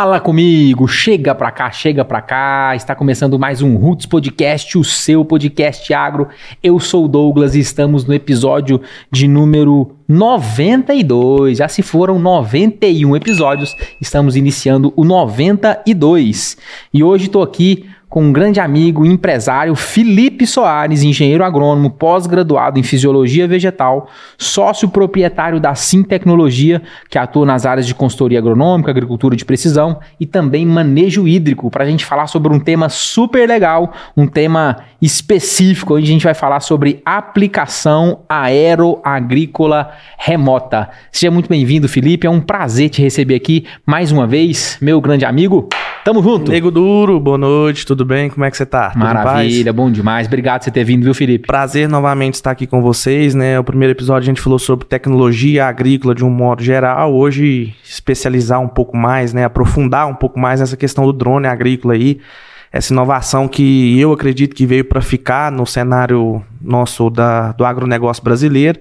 Fala comigo, chega pra cá, chega pra cá. Está começando mais um Roots Podcast, o seu podcast agro. Eu sou o Douglas e estamos no episódio de número 92. Já se foram 91 episódios, estamos iniciando o 92. E hoje estou aqui com um grande amigo, empresário, Felipe Soares, engenheiro agrônomo, pós-graduado em fisiologia vegetal, sócio proprietário da Sim Tecnologia, que atua nas áreas de consultoria agronômica, agricultura de precisão e também manejo hídrico, para a gente falar sobre um tema super legal, um tema específico, onde a gente vai falar sobre aplicação aeroagrícola remota. Seja muito bem-vindo, Felipe. É um prazer te receber aqui mais uma vez, meu grande amigo. Tamo junto. Nego Duro, boa noite, tudo bem? Como é que você tá? Maravilha, bom demais. Obrigado por você ter vindo, viu, Felipe? Prazer novamente estar aqui com vocês, né? O primeiro episódio a gente falou sobre tecnologia agrícola de um modo geral. Hoje, especializar um pouco mais, né? Aprofundar um pouco mais nessa questão do drone agrícola aí. Essa inovação que eu acredito que veio para ficar no cenário nosso da, do agronegócio brasileiro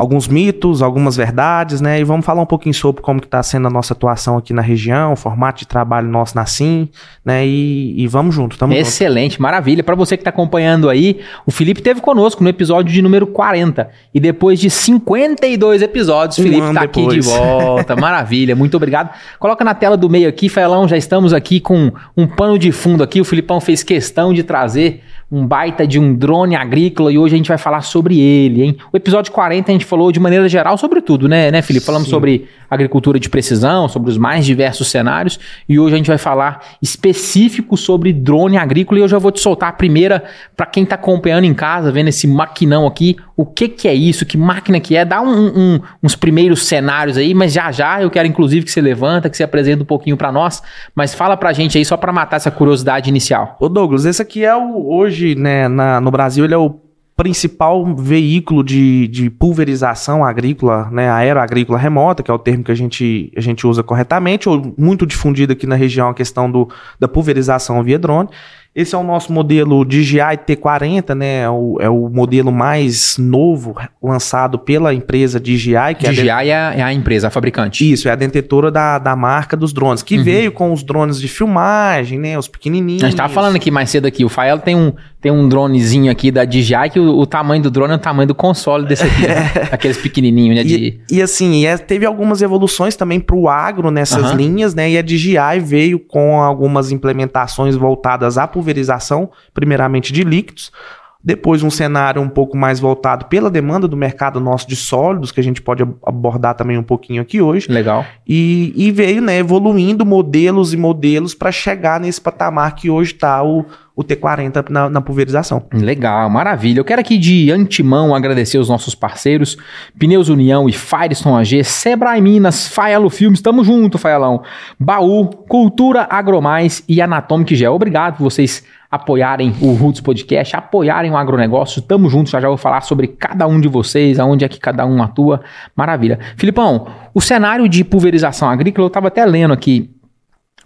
alguns mitos, algumas verdades, né? E vamos falar um pouquinho sobre como que está sendo a nossa atuação aqui na região, o formato de trabalho nosso na Sim, né? E, e vamos junto, tamo Excelente, junto. maravilha. Para você que está acompanhando aí, o Felipe teve conosco no episódio de número 40 e depois de 52 episódios, o um Felipe está aqui de volta. maravilha, muito obrigado. Coloca na tela do meio aqui, Felão, já estamos aqui com um pano de fundo aqui. O Filipão fez questão de trazer um baita de um drone agrícola e hoje a gente vai falar sobre ele, hein? O episódio 40 a gente falou de maneira geral sobre tudo, né, né Felipe? Falamos Sim. sobre agricultura de precisão, sobre os mais diversos cenários e hoje a gente vai falar específico sobre drone agrícola e eu já vou te soltar a primeira para quem está acompanhando em casa, vendo esse maquinão aqui, o que que é isso, que máquina que é, dá um, um, uns primeiros cenários aí, mas já já eu quero inclusive que você levanta, que você apresenta um pouquinho para nós, mas fala pra gente aí só para matar essa curiosidade inicial. Ô Douglas, esse aqui é o hoje hoje, né, na, no Brasil, ele é o principal veículo de, de pulverização agrícola, né, aeroagrícola remota, que é o termo que a gente, a gente usa corretamente, ou muito difundido aqui na região a questão do, da pulverização via drone. Esse é o nosso modelo DJI T40, né? É o, é o modelo mais novo lançado pela empresa DJI. Que DJI é a, de... é a empresa, a fabricante. Isso, é a detentora da, da marca dos drones, que uhum. veio com os drones de filmagem, né? Os pequenininhos. A gente tava falando aqui mais cedo aqui, o Fael tem um, tem um dronezinho aqui da DJI que o, o, tamanho do drone é o tamanho do console desse aqui, né? aqueles pequenininhos, né? De... E, e assim, é, teve algumas evoluções também pro agro nessas uhum. linhas, né? E a DJI veio com algumas implementações voltadas à pulverização, primeiramente de líquidos, depois, um cenário um pouco mais voltado pela demanda do mercado nosso de sólidos, que a gente pode abordar também um pouquinho aqui hoje. Legal. E, e veio né, evoluindo modelos e modelos para chegar nesse patamar que hoje está o, o T40 na, na, pulverização. Legal, maravilha. Eu quero aqui de antemão agradecer os nossos parceiros, Pneus União e Firestone AG, Sebrae Minas, Faelo Filmes, tamo junto, Faelão. Baú, Cultura Agromais e Anatomic Gel. Obrigado por vocês apoiarem o Roots Podcast, apoiarem o agronegócio. Tamo junto, já já vou falar sobre cada um de vocês, aonde é que cada um atua. Maravilha. Filipão, o cenário de pulverização agrícola, eu estava até lendo aqui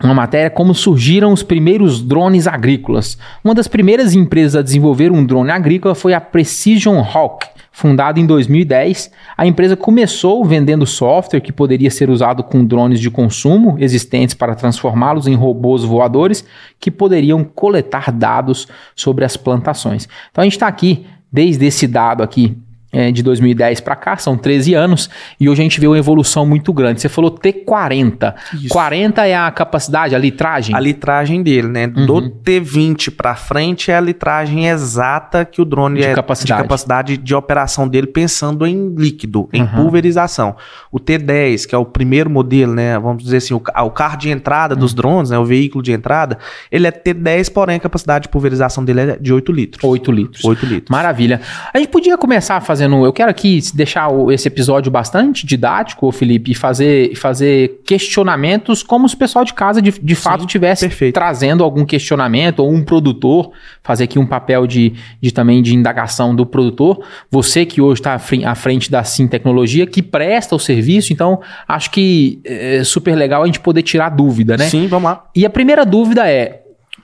uma matéria como surgiram os primeiros drones agrícolas. Uma das primeiras empresas a desenvolver um drone agrícola foi a Precision Hawk. Fundada em 2010, a empresa começou vendendo software que poderia ser usado com drones de consumo existentes para transformá-los em robôs voadores que poderiam coletar dados sobre as plantações. Então a gente está aqui, desde esse dado aqui é, de 2010 para cá, são 13 anos, e hoje a gente vê uma evolução muito grande. Você falou T40. Isso. 40 é a capacidade, a litragem? A litragem dele, né? Uhum. Do T20 para frente é a litragem exata que o drone de é capacidade. de capacidade de operação dele, pensando em líquido, em uhum. pulverização. O T10, que é o primeiro modelo, né? Vamos dizer assim, o, o carro de entrada uhum. dos drones, né? O veículo de entrada, ele é T10, porém a capacidade de pulverização dele é de 8 litros. 8 litros. 8 litros. Maravilha. A gente podia começar fazendo fazendo. Eu quero aqui deixar esse episódio bastante didático, Felipe, e fazer, fazer questionamentos como se o pessoal de casa de, de fato tivesse perfeito. trazendo algum questionamento, ou um produtor, fazer aqui um papel de, de também de indagação do produtor. Você que hoje está à frente da Sim Tecnologia, que presta o serviço, então acho que é super legal a gente poder tirar dúvida, né? Sim, vamos lá. E a primeira dúvida é: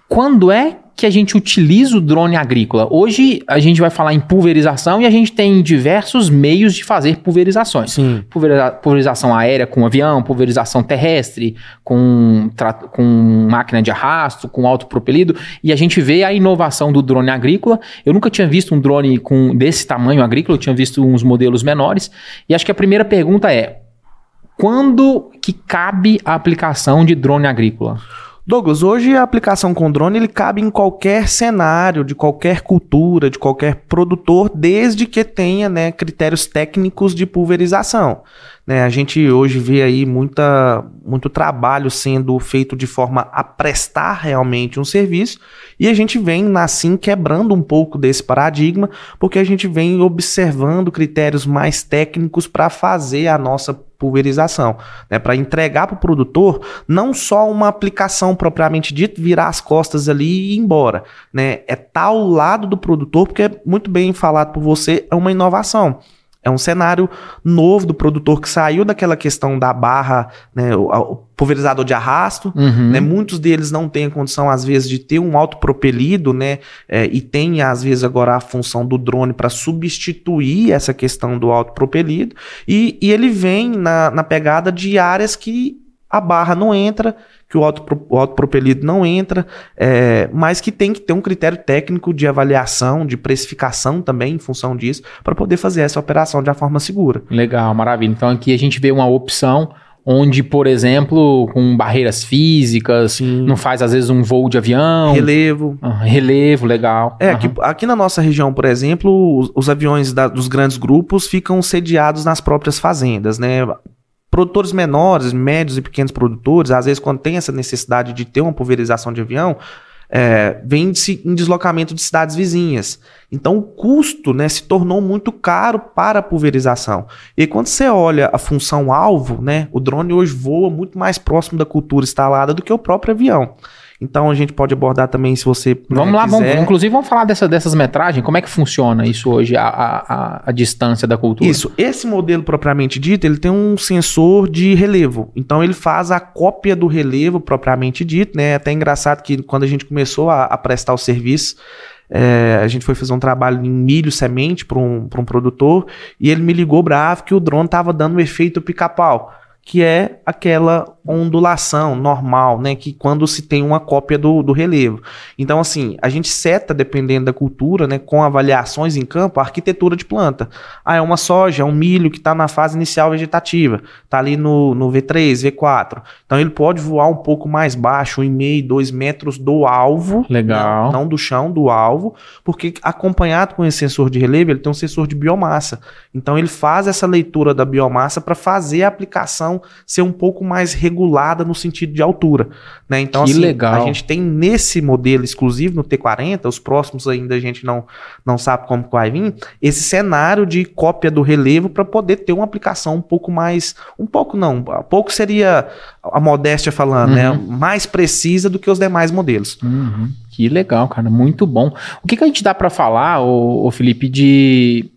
quando é que a gente utiliza o drone agrícola? Hoje a gente vai falar em pulverização e a gente tem diversos meios de fazer pulverizações. Sim. Pulveriza- pulverização aérea com avião, pulverização terrestre com, com máquina de arrasto, com autopropelido. E a gente vê a inovação do drone agrícola. Eu nunca tinha visto um drone com desse tamanho agrícola, eu tinha visto uns modelos menores. E acho que a primeira pergunta é: quando que cabe a aplicação de drone agrícola? Douglas, hoje a aplicação com drone ele cabe em qualquer cenário, de qualquer cultura, de qualquer produtor, desde que tenha né, critérios técnicos de pulverização. Né, a gente hoje vê aí muita, muito trabalho sendo feito de forma a prestar realmente um serviço e a gente vem assim quebrando um pouco desse paradigma, porque a gente vem observando critérios mais técnicos para fazer a nossa pulverização, né, para entregar para o produtor não só uma aplicação propriamente dita, virar as costas ali e ir embora, né, é ao lado do produtor, porque é muito bem falado por você, é uma inovação. É um cenário novo do produtor que saiu daquela questão da barra, né, o, o pulverizador de arrasto, Uhum. né? Muitos deles não têm a condição, às vezes, de ter um autopropelido, né? É, e tem, às vezes, agora a função do drone para substituir essa questão do autopropelido. E, e ele vem na, na pegada de áreas que a barra não entra, que o, autopro, o autopropelido não entra, é, mas que tem que ter um critério técnico de avaliação, de precificação também, em função disso, para poder fazer essa operação de uma forma segura. Legal, maravilha. Então aqui a gente vê uma opção onde, por exemplo, com barreiras físicas, Sim. não faz às vezes um voo de avião, Relevo. Ah, relevo, legal. É, Aham. aqui, aqui na nossa região, por exemplo, os, os aviões da- dos grandes grupos ficam sediados nas próprias fazendas, né? Produtores menores, médios e pequenos produtores, às vezes, quando tem essa necessidade de ter uma pulverização de avião, é, vem em deslocamento de cidades vizinhas. Então, o custo né, se tornou muito caro para a pulverização. E quando você olha a função alvo, né, o drone hoje voa muito mais próximo da cultura instalada do que o próprio avião. Então, a gente pode abordar também, se você Vamos né, lá, vamos, quiser. inclusive vamos falar dessa, dessas metragens, como é que funciona isso hoje, a, a, a- distância da cultura? Isso, esse modelo propriamente dito, ele tem um sensor de relevo. Então ele faz a cópia do relevo propriamente dito, né? É até engraçado que quando a gente começou a, a prestar o serviço, é, a gente foi fazer um trabalho em milho semente para um, pra um produtor e ele me ligou bravo que o drone estava dando o efeito pica-pau, que é aquela ondulação normal, né? Que quando se tem uma cópia do, do relevo. Então, assim, a gente seta, dependendo da cultura, né, com avaliações em campo, a arquitetura de planta. Ah, é uma soja, é um milho que está na fase inicial vegetativa, está ali no, no V3, V4. Então, ele pode voar um pouco mais baixo, 1,5, 2 metros do alvo. Legal. Não, não do chão, do alvo, porque acompanhado com esse sensor de relevo, ele tem um sensor de biomassa. Então, ele faz essa leitura da biomassa para fazer a aplicação ser um pouco mais regulada no sentido de altura. Né? Então, Que assim, legal. a gente tem nesse modelo exclusivo, no T40, os próximos ainda a gente não, não sabe como que vai vir, esse cenário de cópia do relevo para poder ter uma aplicação um pouco mais. Um pouco não, pouco seria a modéstia falando, né? Uhum. Mais precisa do que os demais modelos. Uhum. Que legal, cara, muito bom. O que, que a gente dá pra falar, ô, ô Felipe, de,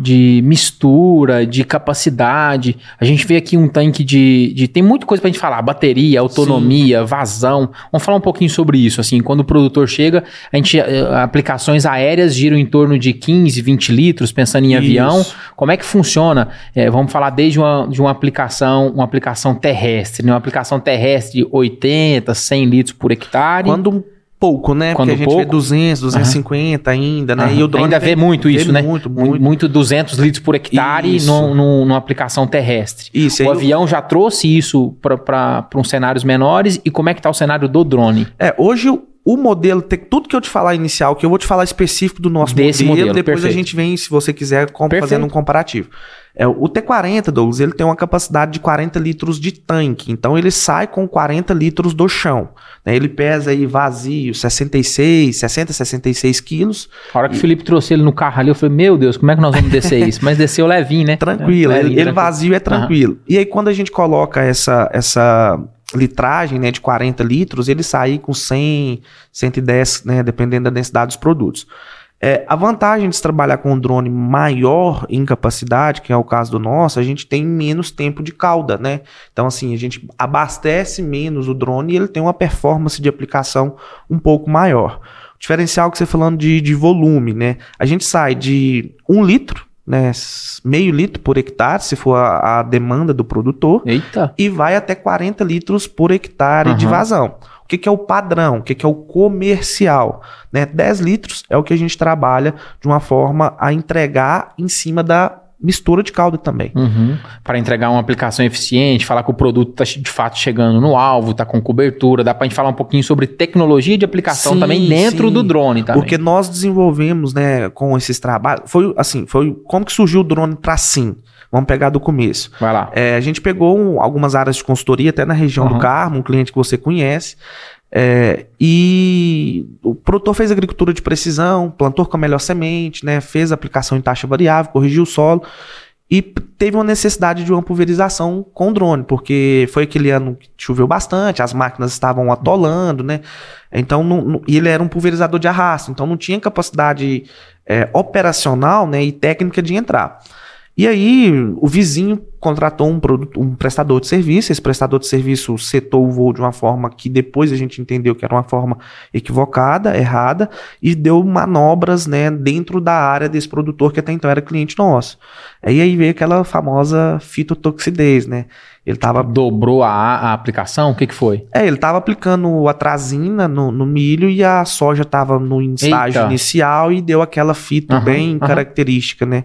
de mistura, de capacidade? A gente vê aqui um tanque de, de- Tem muita coisa pra gente falar: bateria, autonomia, vazão. Vamos falar um pouquinho sobre isso. Assim, quando o produtor chega, a gente. eh, Aplicações aéreas giram em torno de 15, 20 litros, pensando em avião. Isso. Como é que funciona? É, vamos falar desde uma, de uma aplicação, uma aplicação terrestre, né? Uma aplicação terrestre 80, 100 litros por hectare. Quando pouco, né? Quando Porque a gente vê pouco. 200, 250 ainda, né? Aham. E o drone Ainda vê muito vê isso, né? Muito, Mu- muito. Muito 200 litros por hectare no, no- numa aplicação terrestre. Isso, o aí avião já trouxe isso para uns cenários menores. E como é que tá o cenário do drone? É, hoje o, modelo, tem tudo que eu te falar inicial, que eu vou te falar específico do nosso Desse modelo, modelo, depois perfeito. a gente vem, se você quiser, com- fazendo um comparativo. É, o T40, Douglas, ele tem uma capacidade de 40 litros de tanque, então ele sai com 40 litros do chão. né? Ele pesa aí vazio 66, 60, 66 quilos, A hora que o Felipe trouxe ele no carro ali, eu falei, meu Deus, como é que nós vamos descer isso? Mas desceu levinho, né? tranquilo, É, ele, levinho, ele vazio é tranquilo. E aí quando a gente coloca essa, essa litragem né, de 40 litros, ele sai com 100, 110, né, dependendo da densidade dos produtos. É, a vantagem de se trabalhar com um drone maior em capacidade, que é o caso do nosso, a gente tem menos tempo de cauda, né? Então, assim, a gente abastece menos o drone e ele tem uma performance de aplicação um pouco maior. O diferencial que você falando de, de volume, né? A gente sai de um litro, né? Meio litro por hectare, se for a, a demanda do produtor. Eita. E vai até 40 litros por hectare Uhum. de vazão. O que, que é o padrão? O que, que é o comercial? Né? 10 litros é o que a gente trabalha de uma forma a entregar em cima da mistura de calda também. Uhum. Para entregar uma aplicação eficiente, falar que o produto está de fato chegando no alvo, está com cobertura. Dá para a gente falar um pouquinho sobre tecnologia de aplicação Sim, também dentro sim. do drone também. Porque nós desenvolvemos, né, com esses trabalhos, foi assim, foi como que surgiu o drone para sim. Vamos pegar do começo. Vai lá. É, a gente pegou um- algumas áreas de consultoria, até na região Uhum. do Carmo, um cliente que você conhece. É, e o produtor fez agricultura de precisão, plantou com a melhor semente, né, fez aplicação em taxa variável, corrigiu o solo e teve uma necessidade de uma pulverização com drone, porque foi aquele ano que choveu bastante, as máquinas estavam atolando, né? Então, não- não- e ele era um pulverizador de arrasto, então não tinha capacidade é, operacional né, e técnica de entrar. E aí, o vizinho contratou um, produto, um prestador de serviço. Esse prestador de serviço setou o voo de uma forma que depois a gente entendeu que era uma forma equivocada, errada, e deu manobras né, dentro da área desse produtor que até então era cliente nosso. E aí veio aquela famosa fitotoxidez, né? Ele estava Dobrou a, a aplicação? O que, que foi? é, ele estava aplicando atrazina no, no milho e a soja estava no estágio Eita. inicial e deu aquela fito Aham, bem aham. característica, né?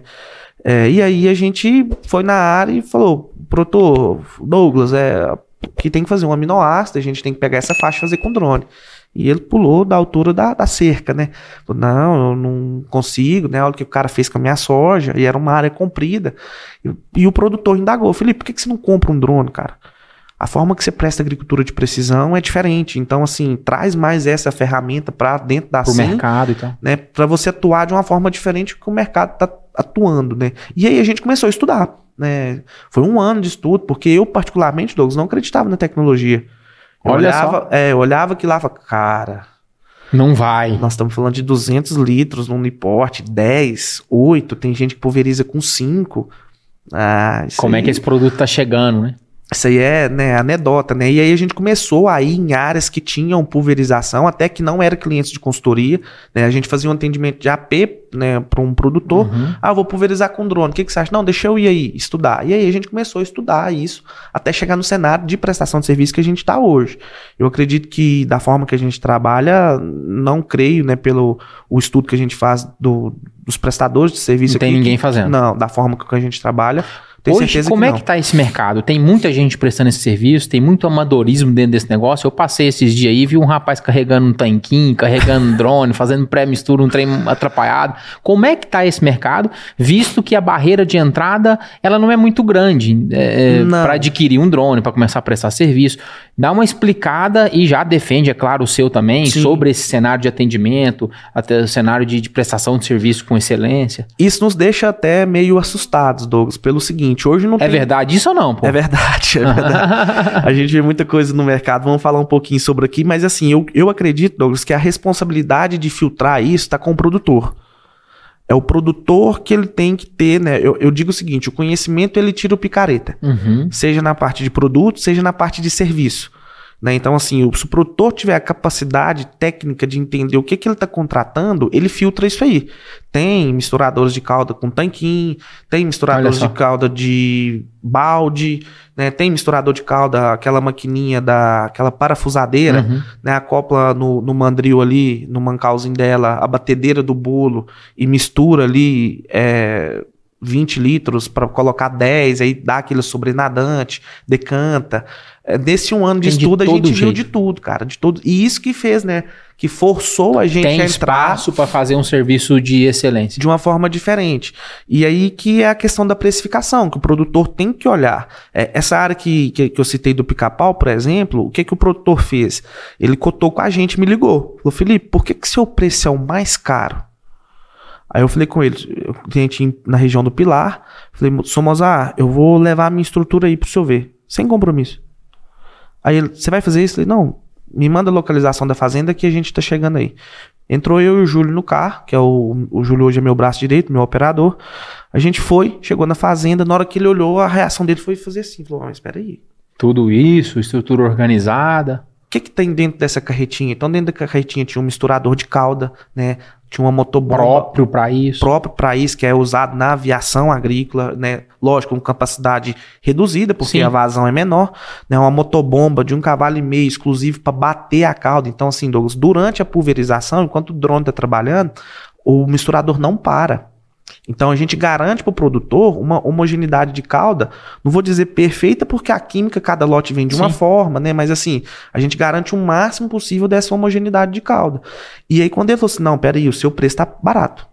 É, e aí a gente foi na área e falou, Proto, Douglas, é, que tem que fazer um aminoácido, a gente tem que pegar essa faixa e fazer com drone. E ele pulou da altura da, da cerca, né? Falou, não, eu não consigo, né? Olha o que o cara fez com a minha soja, e era uma área comprida. E, e o produtor indagou, Felipe, por que, que você não compra um drone, cara? A forma que você presta agricultura de precisão é diferente. Então, assim, traz mais essa ferramenta para dentro da Pro mercado e tal. né? Para você atuar de uma forma diferente que o mercado está atuando, né? E aí a gente começou a estudar, né? Foi um ano de estudo, porque eu, particularmente, Douglas, não acreditava na tecnologia. Eu Olha olhava, é, eu olhava que lá e falava, cara, Não vai. nós estamos falando de 200 litros num Niporte, 10, 8, tem gente que pulveriza com 5. Ah, Como é aí- que esse produto tá chegando, né? Isso aí é né, anedota, né? E aí a gente começou a ir em áreas que tinham pulverização, até que não era clientes de consultoria, né? A gente fazia um atendimento de AP, né, para um produtor. Uhum. Ah, vou pulverizar com drone. O que, que você acha? Não, deixa eu ir aí, estudar. E aí a gente começou a estudar isso até chegar no cenário de prestação de serviço que a gente está hoje. Eu acredito que da forma que a gente trabalha, não creio, né, pelo o estudo que a gente faz do- dos prestadores de serviço Não tem aqui, ninguém fazendo. Não, da forma que a gente trabalha, tenho Hoje, como que é que tá esse mercado? Tem muita gente prestando esse serviço, tem muito amadorismo dentro desse negócio. Eu passei esses dias aí e vi um rapaz carregando um tanquinho, carregando um drone, fazendo pré-mistura, um trem atrapalhado. Como é que tá esse mercado, visto que a barreira de entrada ela não é muito grande é, Não. para adquirir um drone, para começar a prestar serviço? Dá uma explicada e já defende, é claro, o seu também, Sim. sobre esse cenário de atendimento, até o cenário de, de prestação de serviço com excelência. Isso nos deixa até meio assustados, Douglas, pelo seguinte, hoje não É tem... verdade isso ou não, pô? É verdade, é verdade. a gente vê muita coisa no mercado, vamos falar um pouquinho sobre aqui, mas assim, eu, eu acredito, Douglas, que a responsabilidade de filtrar isso está com o produtor. É o produtor que ele tem que ter, né? Eu, eu digo o seguinte, o conhecimento ele tira o picareta. Uhum. Seja na parte de produto, seja na parte de serviço. Né? Então, assim, o- se o produtor tiver a capacidade técnica de entender o que, que ele está contratando, ele filtra isso aí. Tem misturadores de calda com tanquinho, tem misturadores de calda de balde, né? tem misturador de calda, aquela maquininha da aquela parafusadeira, Uhum. né? Acopla no, no mandril ali, no mancalzinho dela, a batedeira do bolo e mistura ali é, 20 litros para colocar 10, aí dá aquele sobrenadante, decanta. É, nesse um ano de Tem de estudo a todo gente viu jeito. de tudo, cara, de tudo. E isso que fez, né? Que forçou a gente Tem a entrar espaço para fazer um serviço de excelência. de uma forma diferente. E aí que é a questão da precificação, que o produtor tem que olhar. É, essa área que, que, que eu citei do pica-pau, por exemplo, o que, que o produtor fez? Ele cotou com a gente, me ligou. Falou, Felipe, por que, que seu preço é o mais caro? Aí eu falei com ele, cliente na região do Pilar, falei, Somozar, eu vou levar a minha estrutura aí pro senhor ver, sem compromisso. Aí ele, você vai fazer isso? Eu falei, não, me manda a localização da fazenda que a gente tá chegando aí. Entrou eu e o Júlio no carro, que é o, o Júlio hoje é meu braço direito, meu operador. A gente foi, chegou na fazenda, na hora que ele olhou, a reação dele foi fazer assim, falou, mas espera aí, Tudo isso, estrutura organizada. O que, que tem dentro dessa carretinha? Então, dentro da carretinha tinha um misturador de calda, né? Tinha uma motobomba. Próprio para isso. Próprio para isso, que é usado na aviação agrícola, né? Lógico, com capacidade reduzida, porque Sim. a vazão é menor. Né? Uma motobomba de um cavalo e meio, exclusivo para bater a calda. Então, assim, Douglas, durante a pulverização, enquanto o drone está trabalhando, o misturador não para. Então a gente garante para o produtor uma homogeneidade de calda, não vou dizer perfeita, porque a química, cada lote vem de uma Sim. forma, né? Mas assim, a gente garante o máximo possível dessa homogeneidade de calda. E aí, quando ele falou assim: não, peraí, o seu preço está barato.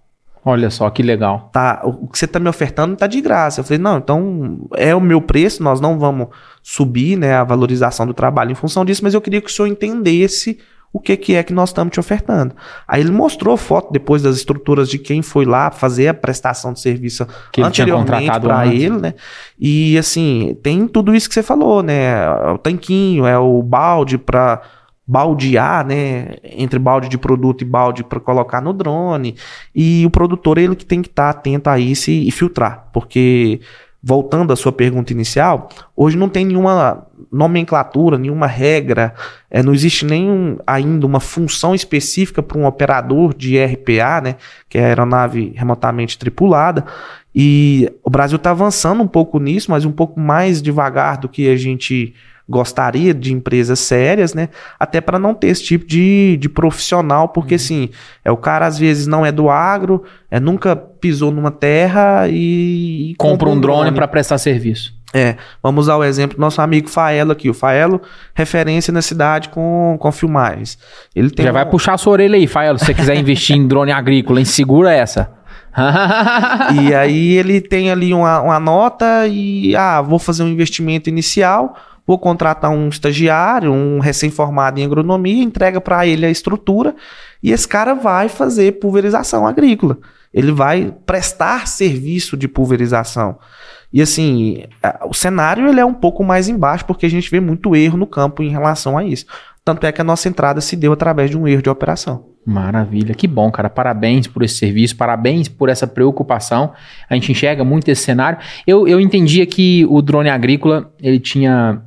Olha só que legal. Tá, o que você está me ofertando está de graça. Eu falei, não, então é o meu preço, nós não vamos subir né, a valorização do trabalho em função disso, mas eu queria que o senhor entendesse o que, que é que nós estamos te ofertando. Aí ele mostrou foto depois das estruturas de quem foi lá fazer a prestação de serviço que anteriormente para ele, né? E assim, tem tudo isso que você falou, né? O tanquinho, é o balde para baldear, né, entre balde de produto e balde para colocar no drone. E o produtor ele que tem que estar tá atento a isso e, e filtrar, porque voltando à sua pergunta inicial, hoje não tem nenhuma nomenclatura, nenhuma regra, é, não existe nem ainda uma função específica para um operador de RPA, né, que é a aeronave remotamente tripulada, e o Brasil está avançando um pouco nisso, mas um pouco mais devagar do que a gente gostaria de empresas sérias, né? Até para não ter esse tipo de, de profissional, porque uhum. assim, é o cara às vezes não é do agro, é nunca pisou numa terra e, e compra um drone, drone. para prestar serviço. É, vamos usar o exemplo do nosso amigo Faelo aqui. O Faelo, referência na cidade com, com filmagens. Ele tem Já um... vai puxar a sua orelha aí, Faelo, se você quiser investir em drone agrícola, hein? Segura essa. e aí ele tem ali uma, uma nota e, ah, vou fazer um investimento inicial vou contratar um estagiário, um recém-formado em agronomia, entrega para ele a estrutura e esse cara vai fazer pulverização agrícola. Ele vai prestar serviço de pulverização. E assim, o cenário ele é um pouco mais embaixo porque a gente vê muito erro no campo em relação a isso. Tanto é que a nossa entrada se deu através de um erro de operação. Maravilha, que bom, cara. Parabéns por esse serviço, parabéns por essa preocupação. A gente enxerga muito esse cenário. Eu, eu entendia que o drone agrícola ele tinha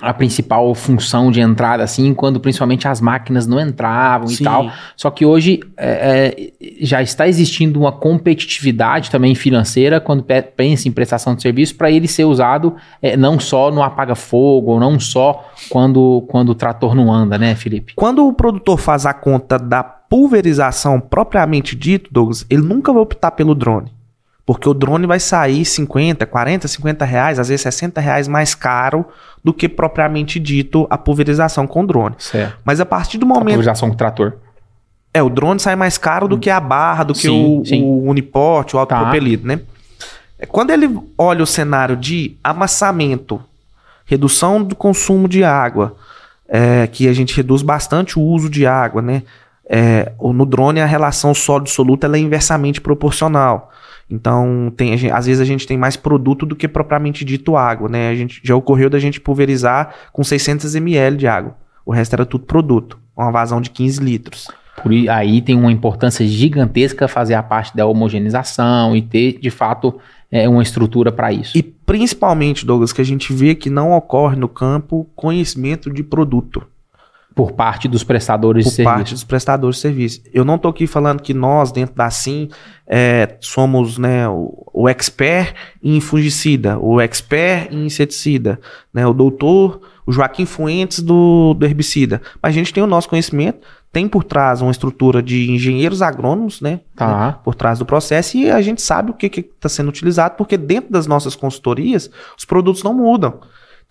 a principal função de entrada, assim, quando principalmente as máquinas não entravam Sim. e tal. Só que hoje é, é, já está existindo uma competitividade também financeira quando pensa em prestação de serviço para ele ser usado é, não só no apaga-fogo, não só quando, quando o trator não anda, né, Felipe? Quando o produtor faz a conta da pulverização propriamente dito, Douglas, ele nunca vai optar pelo drone. Porque o drone vai sair 50, 40, 50 reais, às vezes 60 reais mais caro do que propriamente dito a pulverização com drone. Certo. Mas a partir do momento. A pulverização com trator. É, o drone sai mais caro do que a barra, do sim, que o, sim. o uniporte, o autopropelido, tá. né? É, quando ele olha o cenário de amassamento, redução do consumo de água, é, que a gente reduz bastante o uso de água, né? É, no drone a relação sólido-soluto é inversamente proporcional. Então, tem, gente, às vezes a gente tem mais produto do que propriamente dito água, né? A gente, já ocorreu da gente pulverizar com 600 ml de água. O resto era tudo produto, uma vazão de 15 litros. Por aí tem uma importância gigantesca fazer a parte da homogeneização e ter, de fato, é, uma estrutura para isso. E principalmente, Douglas, que a gente vê que não ocorre no campo conhecimento de produto. Por parte dos prestadores Por de serviço. Por parte dos prestadores de serviço. Eu não estou aqui falando que nós, dentro da SIM, é, somos né, o, o, expert em fungicida, o expert em inseticida, né, o doutor, o Joaquim Fuentes do, do herbicida. Mas a gente tem o nosso conhecimento, tem por trás uma estrutura de engenheiros agrônomos, né, tá. né por trás do processo, e a gente sabe o que está sendo utilizado, porque dentro das nossas consultorias, os produtos não mudam.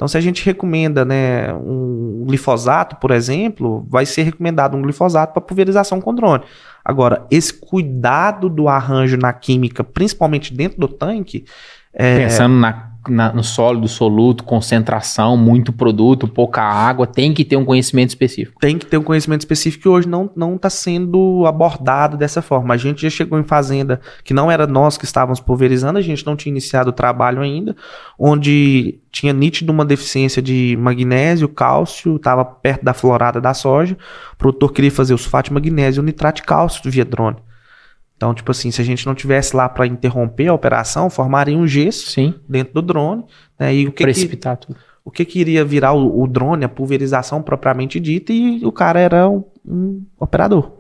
Então, se a gente recomenda né, um glifosato, por exemplo, vai ser recomendado um glifosato para pulverização com drone. Agora, esse cuidado do arranjo na química, principalmente dentro do tanque. É... Pensando na na, no sólido, soluto, concentração, muito produto, pouca água, tem que ter um conhecimento específico. Tem que ter um conhecimento específico que hoje não está sendo abordado dessa forma. A gente já chegou em fazenda que não era nós que estávamos pulverizando, a gente não tinha iniciado o trabalho ainda, onde tinha nítido uma deficiência de magnésio, cálcio, estava perto da florada da soja. O produtor queria fazer o sulfato de magnésio nitrato de cálcio via drone. Então, tipo assim, se a gente não tivesse lá para interromper a operação, formaria um gesso Sim. dentro do drone. Né? E o que Precipitar que, tudo. o que, que iria virar o, o drone, a pulverização propriamente dita, e o cara era um, um operador.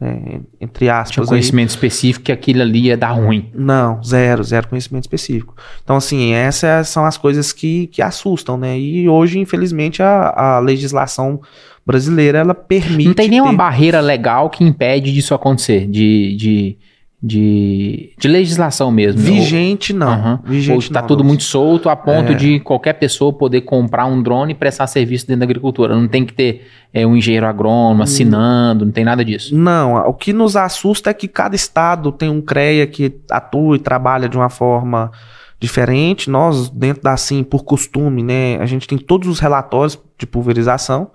É, entre aspas. Tinha um conhecimento aí. específico que aquilo ali ia dar ruim. Não, zero, zero conhecimento específico. Então, assim, essas são as coisas que, que assustam, né? E hoje, infelizmente, a, a legislação brasileira, ela permite... Não tem nenhuma ter... barreira legal que impede disso acontecer, de... de de, de legislação mesmo. Vigente não. Uhum. Vigente Ou está tudo muito solto a ponto é. de qualquer pessoa poder comprar um drone e prestar serviço dentro da agricultura. Não tem que ter é, um engenheiro agrônomo assinando, não tem nada disso. Não, o que nos assusta é que cada estado tem um CREA que atua e trabalha de uma forma diferente. Nós, dentro da SIM, por costume, né, a gente tem todos os relatórios de pulverização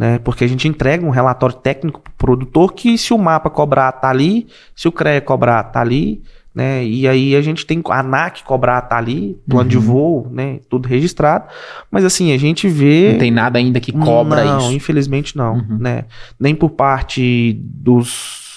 né? Porque a gente entrega um relatório técnico para o produtor que se o mapa cobrar tá ali, se o CREA cobrar tá ali, né? E aí a gente tem a ANAC cobrar tá ali, plano uhum. de voo, né? Tudo registrado. Mas assim, a gente vê. Não tem nada ainda que cobra não, isso. Não, infelizmente não, uhum. né? Nem por parte dos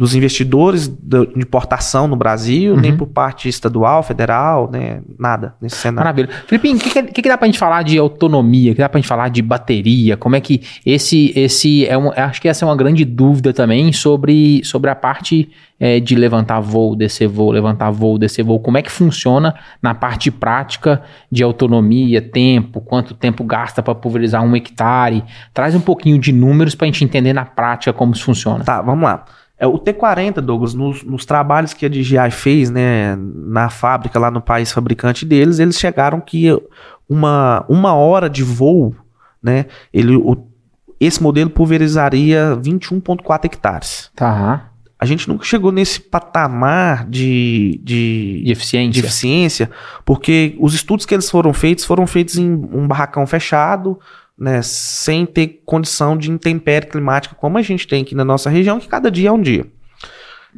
dos investidores de importação no Brasil, uhum. nem por parte estadual, federal, né? Nada nesse cenário. Maravilha. Filipinho, o que, que, que, dá pra gente falar de autonomia? O que dá pra gente falar de bateria? Como é que esse, esse é um, acho que essa é uma grande dúvida também sobre, sobre a parte é, de levantar voo, descer voo, levantar voo, descer voo. Como é que funciona na parte prática de autonomia, tempo, quanto tempo gasta para pulverizar um hectare? Traz um pouquinho de números para a gente entender na prática como isso funciona. Tá, vamos lá. É, o T40, Douglas, nos, nos, trabalhos que a DJI fez, né, na fábrica, lá no país fabricante deles, eles chegaram que uma, uma hora de voo, né, ele, o, esse modelo pulverizaria 21,4 hectares. Tá. A gente nunca chegou nesse patamar de, de, de, eficiência. de eficiência, porque os estudos que eles foram feitos foram feitos em um barracão fechado, né, sem ter condição de intempérie climática como a gente tem aqui na nossa região, que cada dia é um dia.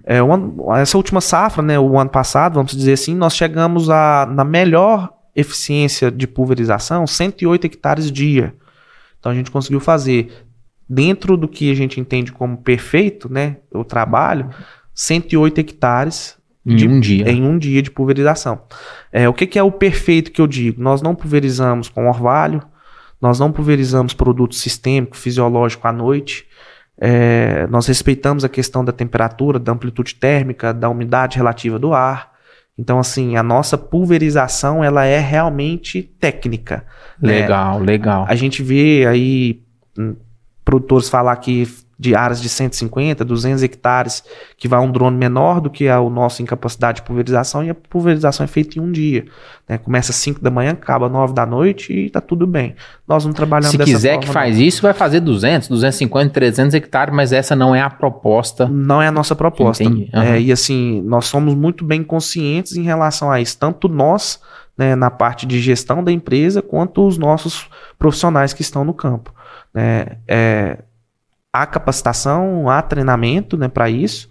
É, uma, essa última safra, né, o ano passado, vamos dizer assim, nós chegamos a, na melhor eficiência de pulverização, 108 hectares dia. Então a gente conseguiu fazer, dentro do que a gente entende como perfeito, né, o trabalho, 108 hectares em de, um dia. Em um dia de pulverização. É, o que, que, é o perfeito que eu digo? Nós não pulverizamos com orvalho, nós não pulverizamos produto sistêmico, fisiológico à noite. É, nós respeitamos a questão da temperatura, da amplitude térmica, da umidade relativa do ar. Então, assim, a nossa pulverização ela é realmente técnica. Né? Legal, né? legal. A gente vê aí hum, produtores falar que de áreas de 150, 200 hectares, que vai um drone menor do que o nosso em capacidade de pulverização, e a pulverização é feita em um dia. Né? Começa às 5 da manhã, acaba às 9 da noite e está tudo bem. Nós não trabalhamos Se quiser que faz não. isso, vai fazer 200, 250, 300 hectares, mas essa não é a proposta. Não é a nossa proposta. Uhum. É, e assim, nós somos muito bem conscientes em relação a isso, tanto nós né, na parte de gestão da empresa, quanto os nossos profissionais que estão no campo. É, é, há capacitação, há treinamento né, para isso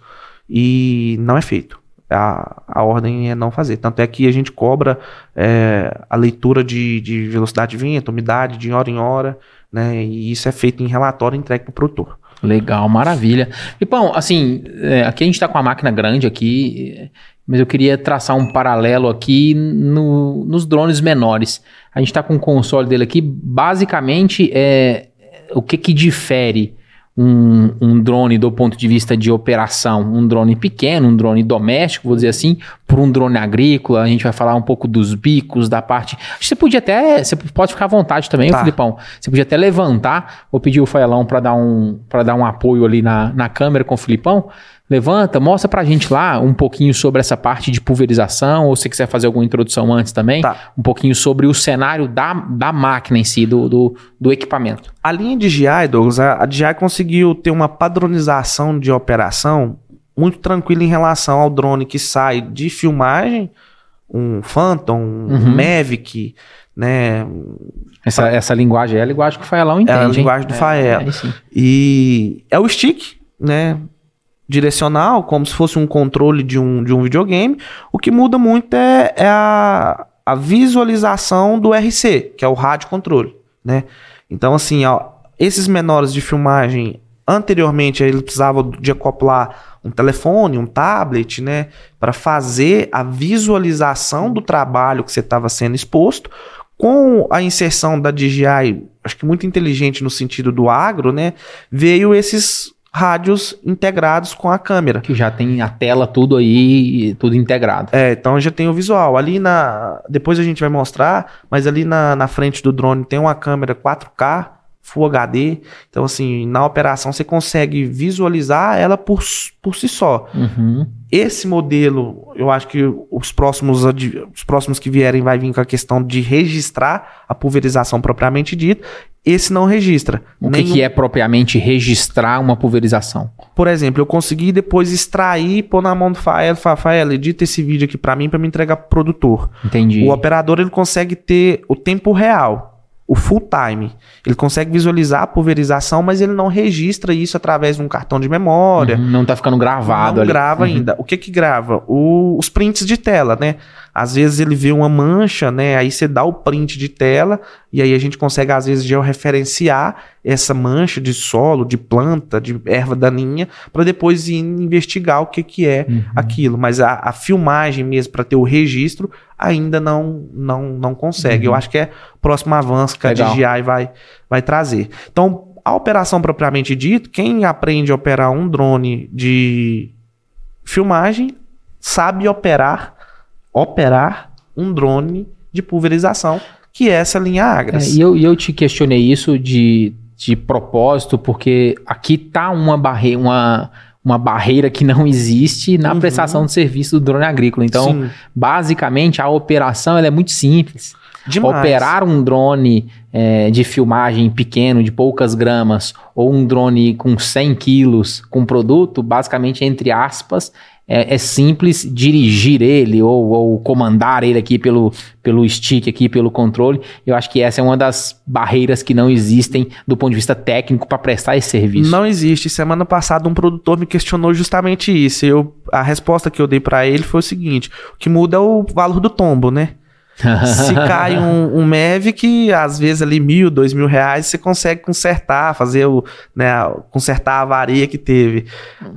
e não é feito. A, a ordem é não fazer. Tanto é que a gente cobra é, a leitura de, de velocidade de vento, umidade de hora em hora, né? E isso é feito em relatório entregue para o produtor. Legal, maravilha. E, bom, assim, é, aqui a gente está com a máquina grande aqui, mas eu queria traçar um paralelo aqui no, nos drones menores. A gente está com o console dele aqui, basicamente, é, o que que difere um, um, drone do ponto de vista de operação, um drone pequeno, um drone doméstico, vou dizer assim, por um drone agrícola. A gente vai falar um pouco dos bicos, da parte. Você podia até. Você pode ficar à vontade também, tá. Filipão. Você podia até levantar. Vou pedir o Faelão para dar, um, dar um apoio ali na, na câmera com o Filipão. Levanta, mostra pra gente lá um pouquinho sobre essa parte de pulverização, ou se quiser fazer alguma introdução antes também, tá. um pouquinho sobre o cenário da, da máquina em si, do, do, do equipamento. A linha de GI, Douglas, a, a DJI conseguiu ter uma padronização de operação muito tranquila em relação ao drone que sai de filmagem, um Phantom, um uhum. Mavic, né? Essa, pra... essa linguagem é a linguagem que o Faelão entende. É a linguagem do é, Fael. É, e é o stick, né? Direcional, como se fosse um controle de um, de um videogame. O que muda muito é, é a, a visualização do RC, que é o rádio controle, né? Então, assim, ó, esses menores de filmagem, anteriormente eles precisavam de acoplar um telefone, um tablet, né, para fazer a visualização do trabalho que você estava sendo exposto. Com a inserção da DJI, acho que muito inteligente no sentido do agro, né? Veio esses rádios integrados com a câmera. Que já tem a tela tudo aí, tudo integrado. É, então já tem o visual. Ali na. Depois a gente vai mostrar, mas ali na, na frente do drone tem uma câmera 4K, Full HD. Então, assim, na operação você consegue visualizar ela por, por si só. Uhum. Esse modelo, eu acho que os próximos, os próximos que vierem vai vir com a questão de registrar a pulverização propriamente dita. Esse não registra. O que, que é propriamente registrar uma pulverização? Por exemplo, eu consegui depois extrair, pôr na mão do Fael, Fael, edita esse vídeo aqui para mim para me entregar pro produtor. Entendi. O operador ele consegue ter o tempo real o full time. Ele consegue visualizar a pulverização, mas ele não registra isso através de um cartão de memória. Uhum, não está ficando gravado não ali. grava uhum. ainda. O que que grava? O, os prints de tela, né? Às vezes ele vê uma mancha, né? Aí você dá o print de tela e aí a gente consegue às vezes georreferenciar essa mancha de solo, de planta, de erva daninha, para depois ir investigar o que que é uhum. aquilo. Mas a, a filmagem mesmo para ter o registro ainda não não não consegue. Uhum. Eu acho que é o próximo avanço que Legal. a DJI vai vai trazer. Então, a operação propriamente dito, quem aprende a operar um drone de filmagem sabe operar operar um drone de pulverização, que é essa linha Agras. É, e eu, eu te questionei isso de, de propósito, porque aqui tá uma barreira, uma, uma barreira que não existe na uhum. prestação de serviço do drone agrícola. Então, Sim. basicamente, a operação é muito simples. Demais. Operar um drone é, de filmagem pequeno, de poucas gramas, ou um drone com 100 quilos com produto, basicamente, entre aspas, é, é, simples dirigir ele ou, ou, comandar ele aqui pelo, pelo stick, aqui pelo controle. Eu acho que essa é uma das barreiras que não existem do ponto de vista técnico para prestar esse serviço. Não existe. Semana passada um produtor me questionou justamente isso. Eu, a resposta que eu dei para ele foi o seguinte: o que muda é o valor do tombo, né? Se cai um, um Mavic, às vezes ali mil, dois mil reais, você consegue consertar, fazer o, né, consertar a avaria que teve.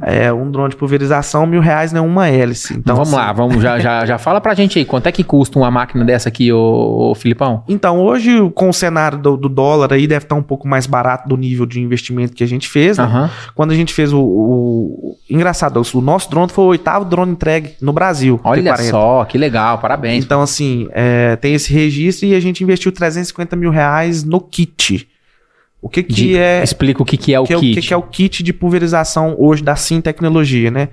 É, um drone de pulverização, mil reais não é uma hélice. Então, vamos assim... lá, vamos, já, já, já fala pra gente aí, quanto é que custa uma máquina dessa aqui, ô, ô Filipão? Então, hoje, com o cenário do, do, dólar aí, deve estar um pouco mais barato do nível de investimento que a gente fez, né? Uhum. Quando a gente fez o, o, Engraçado, o nosso drone foi o oitavo drone entregue no Brasil. Olha só, que legal, parabéns. Então, assim, é, é, tem esse registro e a gente investiu 350 mil reais no kit. O que, que de, é. Explica o que, que é o que kit. É o que, que é o kit de pulverização hoje da Sim Tecnologia, né?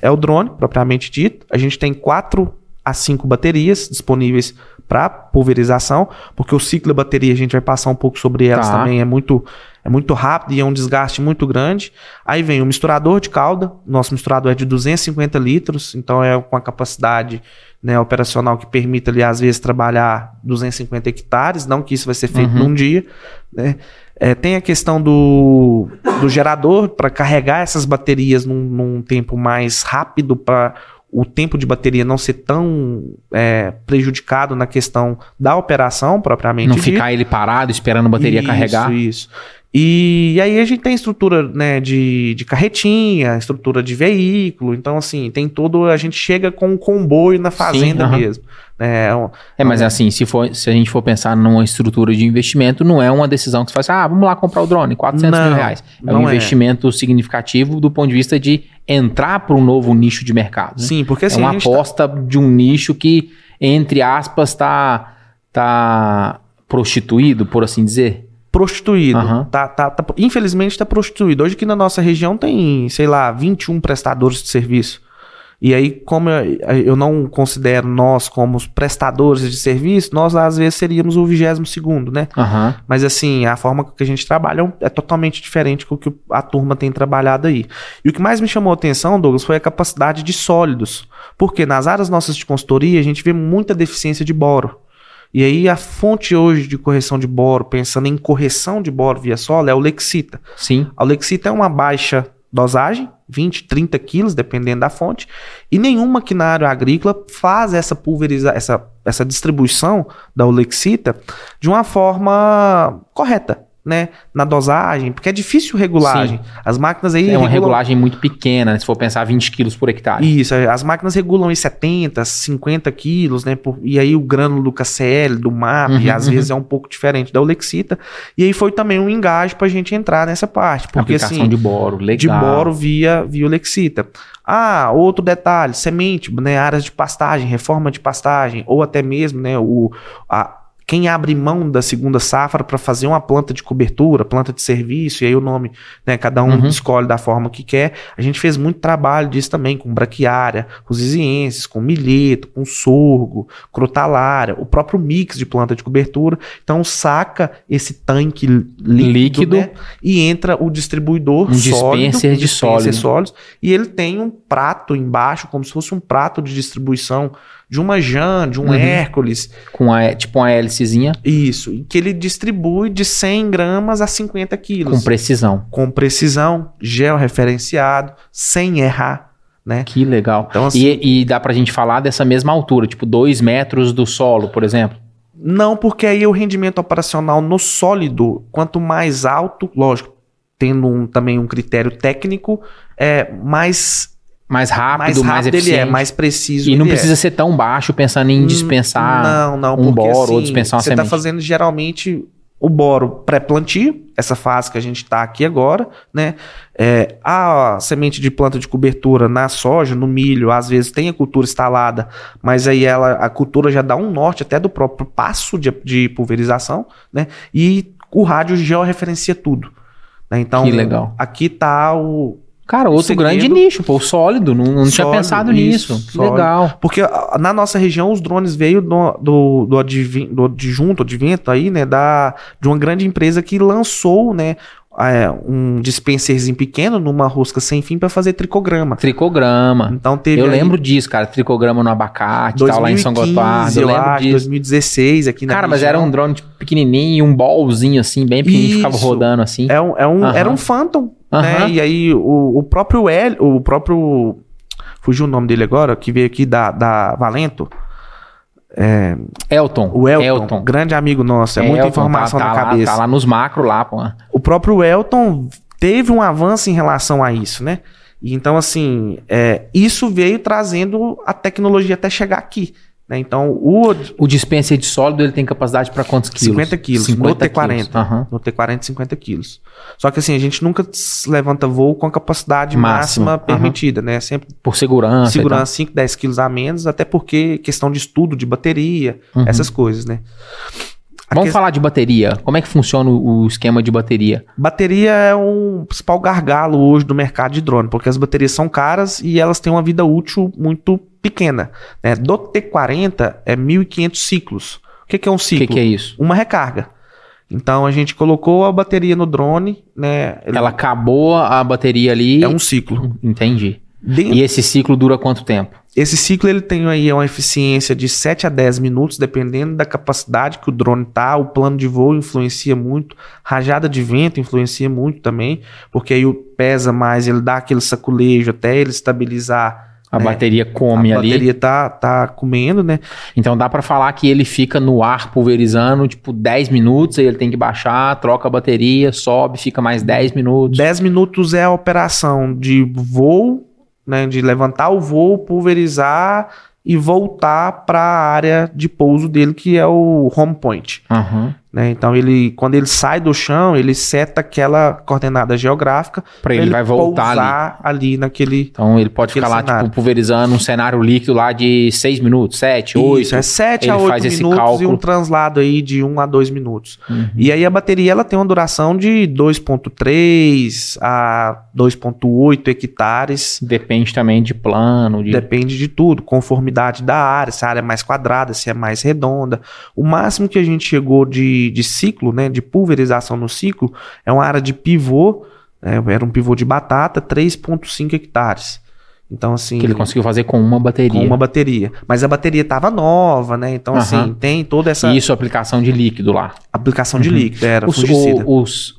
É o drone, propriamente dito. A gente tem quatro a cinco baterias disponíveis para pulverização, porque o ciclo da bateria a gente vai passar um pouco sobre elas tá. também, é muito é muito rápido e é um desgaste muito grande. Aí vem o misturador de calda, nosso misturador é de 250 litros, então é com a capacidade né, operacional que permita ali, às vezes, trabalhar 250 hectares, não que isso vai ser feito uhum. num dia. Né? É, tem a questão do, do gerador para carregar essas baterias num, num tempo mais rápido para o tempo de bateria não ser tão é, prejudicado na questão da operação propriamente. Não ficar ele parado esperando a bateria isso, carregar. Isso. E, aí a gente tem estrutura né, de, de carretinha, estrutura de veículo. Então, assim, tem todo. A gente chega com um comboio na fazenda Sim, mesmo. É, é, mas é assim, se, for, se a gente for pensar numa estrutura de investimento, não é uma decisão que você faz, ah, vamos lá comprar o drone, 400 não, mil reais. É um é. investimento é. significativo do ponto de vista de entrar para um novo nicho de mercado. Né? Sim, porque assim. É uma tá aposta tá... de um nicho que, entre aspas, está tá prostituído, por assim dizer prostituído. Uhum. Tá, tá, tá, infelizmente está prostituído. Hoje aqui na nossa região tem, sei lá, 21 prestadores de serviço. E aí, como eu, eu não considero nós como os prestadores de serviço, nós às vezes seríamos o 22 segundo, né? Uhum. Mas assim, a forma que a gente trabalha é totalmente diferente do que a turma tem trabalhado aí. E o que mais me chamou a atenção, Douglas, foi a capacidade de sólidos. Porque nas áreas nossas de consultoria, a gente vê muita deficiência de boro. E aí a fonte hoje de correção de boro, pensando em correção de boro via solo, é o Lexita. Sim. A Lexita é uma baixa dosagem, 20, 30 quilos, dependendo da fonte, e nenhum maquinário agrícola faz essa pulverização, essa, essa distribuição da Olexita de uma forma correta. Né, na dosagem, porque é difícil regulagem. As máquinas aí É uma regulam- regulagem muito pequena, né? se for pensar 20 quilos por hectare. Isso, as máquinas regulam em 70, 50 quilos, né? por- e aí o grânulo do KCL, do MAP, Uhum, às uhum. vezes é um pouco diferente da Olexita. E aí foi também um engajo pra gente entrar nessa parte. Porque Aplicação assim, de boro, legal. de boro via, via Olexita. Ah, outro detalhe, semente, né, áreas de pastagem, reforma de pastagem, ou até mesmo, né, o, a, quem abre mão da segunda safra para fazer uma planta de cobertura, planta de serviço, e aí o nome, né, cada um Uhum. escolhe da forma que quer. A gente fez muito trabalho disso também, com braquiária, rosizienses, com milheto, com sorgo, crotalária, o próprio mix de planta de cobertura. Então saca esse tanque líquido, Líquido. né, e entra o distribuidor Um sólido, dispenser de sólido. sólidos, e ele tem um prato embaixo, como se fosse um prato de distribuição de uma Jan, de um Uhum. Hércules, Com a, tipo uma hélicezinha isso, que ele distribui de 100 gramas a 50 quilos, com precisão. com precisão, georreferenciado, sem errar, né? Que legal. Então, assim, E, e dá pra gente falar dessa mesma altura, tipo 2 metros do solo, por exemplo. Não, porque aí o rendimento operacional no sólido, quanto mais alto, lógico, tendo um- também um critério técnico, é mais, Mais rápido, mais mais, rápido ele eficiente. é, mais preciso E não ele é. precisa ser tão baixo pensando em Hum, dispensar. Não, não, um boro ou assim, dispensar uma você está semente. fazendo geralmente o boro pré-plantio, essa fase que a gente está aqui agora, né? É, a semente de planta de cobertura na soja, no milho, às vezes tem a cultura instalada, mas aí ela, a cultura já dá um norte até do próprio passo de, de pulverização, né? E o rádio georreferencia tudo. né? Então, Que legal. aqui tá o, Cara, outro segredo- grande nicho, pô, sólido. Não, não tinha Sólido, pensado isso, nisso. Sólido. legal. Porque na nossa região os drones veio do, do, do, advin- do adjunto, advento aí, né, da, de uma grande empresa que lançou, né, é, um dispenserzinho pequeno numa rosca sem fim para fazer tricograma. Tricograma. Então teve Eu aí lembro disso, cara. Tricograma no abacate, tal, lá em São 2015, Gotardo. Eu eu lembro acho, disso. 2016 aqui na Cara, mas era um drone tipo, pequenininho, um ballzinho assim, bem pequenininho, que ficava Isso. rodando assim. É um, é um- Aham. Era um Phantom, né? E aí o, o próprio L, o próprio fugiu o nome dele agora, que veio aqui da, da Valento, Elton. o Elton, grande amigo nosso, é, muita Elton, informação tá, na tá lá- cabeça. tá lá nos macro lá, pô. o próprio Elton teve um avanço em relação a isso, né? Então, assim, é, isso veio trazendo a tecnologia até chegar aqui. Né? Então, o O dispenser de sólido, ele tem capacidade pra quantos quilos? 50 quilos, 50 no T40. quilos. Aham. no T40 50 quilos. Só que assim, a gente nunca levanta voo com a capacidade Máxima, máxima, permitida, né? Sempre Por segurança. segurando 5, 10 quilos a menos, até porque questão de estudo de bateria, Uhum. essas coisas, né? A. Vamos que- falar de bateria. Como é que funciona o o esquema de bateria? Bateria é um principal gargalo hoje do mercado de drone, porque as baterias são caras e elas têm uma vida útil muito pequena. Né? Do T40 é 1.500 ciclos. O que, que é um O ciclo? que, que é isso? Uma recarga. Então a gente colocou a bateria no drone, né? Ela acabou a bateria ali. é um ciclo. Entendi. Dentro- E esse ciclo dura quanto tempo? Esse ciclo ele tem aí uma eficiência de 7 a 10 minutos, dependendo da capacidade que o drone tá. O plano de voo influencia muito, rajada de vento influencia muito também, porque aí o pesa mais, ele dá aquele saculejo até ele estabilizar. A né? bateria come a ali. bateria tá, tá comendo, né? Então dá pra falar que ele fica no ar pulverizando, tipo, 10 minutos, aí ele tem que baixar, troca a bateria, sobe, fica mais 10 minutos. 10 minutos é a operação de voo, né? De levantar o voo, pulverizar e voltar para a área de pouso dele, que é o home point. Aham. Né? Então ele, quando ele sai do chão, ele seta aquela coordenada geográfica Pra ele, vai voltar ali. ali. naquele. Então ele pode ficar lá, cenário. tipo, pulverizando um cenário líquido lá de 6 minutos, 7, 8. Isso, é 7 a ele 8 faz esse minutos e cálculo. um translado aí de 1 a 2 minutos. Uhum. E aí a bateria ela tem uma duração de 2.3 a 2.8 hectares. Depende também de plano, de... Depende de tudo, conformidade da área, se a área é mais quadrada, se é mais redonda. O máximo que a gente chegou de, de ciclo, né, de pulverização no ciclo, é uma área de pivô, né, era um pivô de batata, 3,5 hectares. Então, assim, que ele conseguiu fazer com uma bateria. com uma bateria. Mas a bateria estava nova, né? Então, Aham. assim, tem toda essa E isso, aplicação de líquido lá. aplicação de Uhum. líquido, era Os, o- os-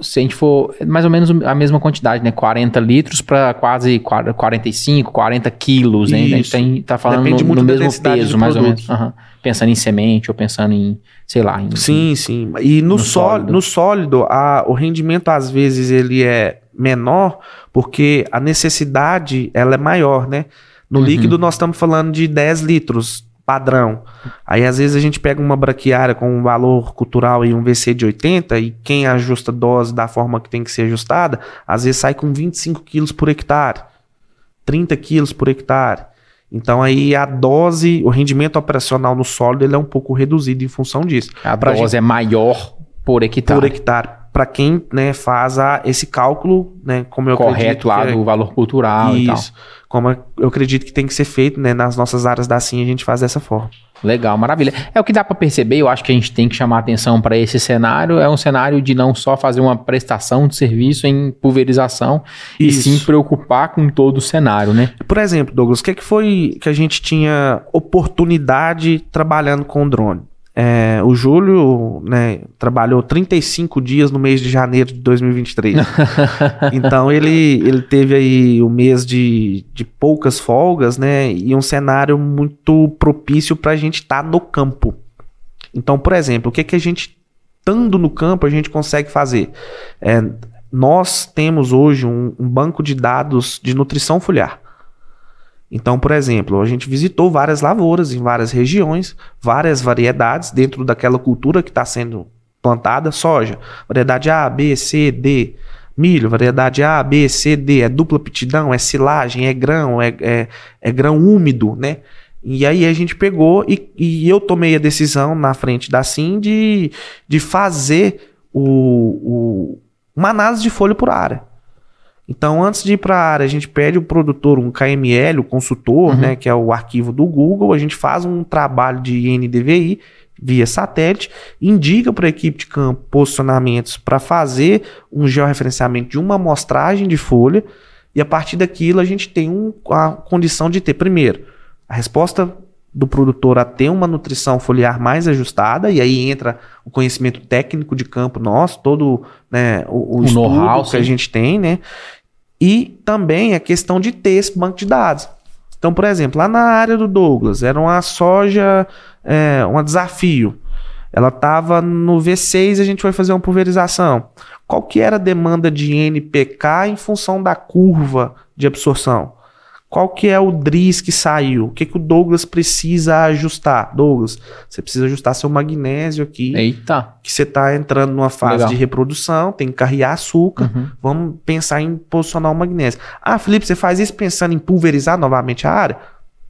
se a gente for mais ou menos a mesma quantidade, né? 40 litros para quase 45, 40 quilos, né? A gente tem, tá falando Depende no, muito no mesmo peso, mais ou menos. Aham. Pensando em semente ou pensando em, sei lá, em. Sim, sim. E no, no sólido, sólido. no sólido a- o rendimento às vezes ele é menor porque a necessidade ela é maior, né? No Uhum. líquido nós estamos falando de 10 litros padrão. Aí às vezes a gente pega uma braquiária com um valor cultural e um VC de 80 e quem ajusta a dose da forma que tem que ser ajustada, às vezes sai com 25 quilos por hectare, 30 quilos por hectare. Então aí a dose, o rendimento operacional no sólido ele é um pouco reduzido em função disso A pra dose é maior por hectare. por hectare. Para quem né, faz a- esse cálculo, né, como eu Correto lá que é- do valor cultural e tal. Isso. Como eu acredito que tem que ser feito, né, nas nossas áreas da CIM, a gente faz dessa forma. Legal, maravilha. É o que dá para perceber, eu acho que a gente tem que chamar atenção para esse cenário, é um cenário de não só fazer uma prestação de serviço em pulverização, e Isso. sim preocupar com todo o cenário, né? Por exemplo, Douglas, o que, é que foi que a gente tinha oportunidade trabalhando com o drone? É, o Júlio né, trabalhou 35 dias no mês de janeiro de 2023. então ele, ele teve aí o mês de, de poucas folgas, né? E um cenário muito propício para a gente estar no campo. Então, por exemplo, o que, que a gente, estando no campo, a gente consegue fazer? É, nós temos hoje um, um banco de dados de nutrição foliar. Então, por exemplo, a gente visitou várias lavouras em várias regiões, várias variedades dentro daquela cultura que está sendo plantada, soja, variedade A, B, C, D, milho, variedade A, B, C, D, é dupla aptidão, é silagem, é grão, é, é, é grão úmido, né? E aí a gente pegou e, e eu tomei a decisão na frente da SIM de, de fazer o, o, uma análise de folha por área. Então, antes de ir para a área, a gente pede o produtor um KML, o consultor, Uhum. né, que é o arquivo do Google, a gente faz um trabalho de NDVI via satélite, indica para a equipe de campo posicionamentos para fazer um georreferenciamento de uma amostragem de folha, e a partir daquilo a gente tem um, a condição de ter, primeiro, a resposta do produtor a ter uma nutrição foliar mais ajustada, e aí entra o conhecimento técnico de campo nosso, todo né, o, o, O know-how, que a sim. gente tem, né? E também a questão de esse banco de dados. Então, por exemplo, lá na área do Douglas, era uma soja, é, um desafio. Ela estava no V6 a gente foi fazer uma pulverização. Qual que era a demanda de NPK em função da curva de absorção? Qual que é o DRIS que saiu? O que, que o Douglas precisa ajustar? Douglas, você precisa ajustar seu magnésio aqui, Eita. que você está entrando numa fase Legal. de reprodução, tem que carregar açúcar. Uhum. Vamos pensar em posicionar o magnésio. Ah, Felipe, você faz isso pensando em pulverizar novamente a área?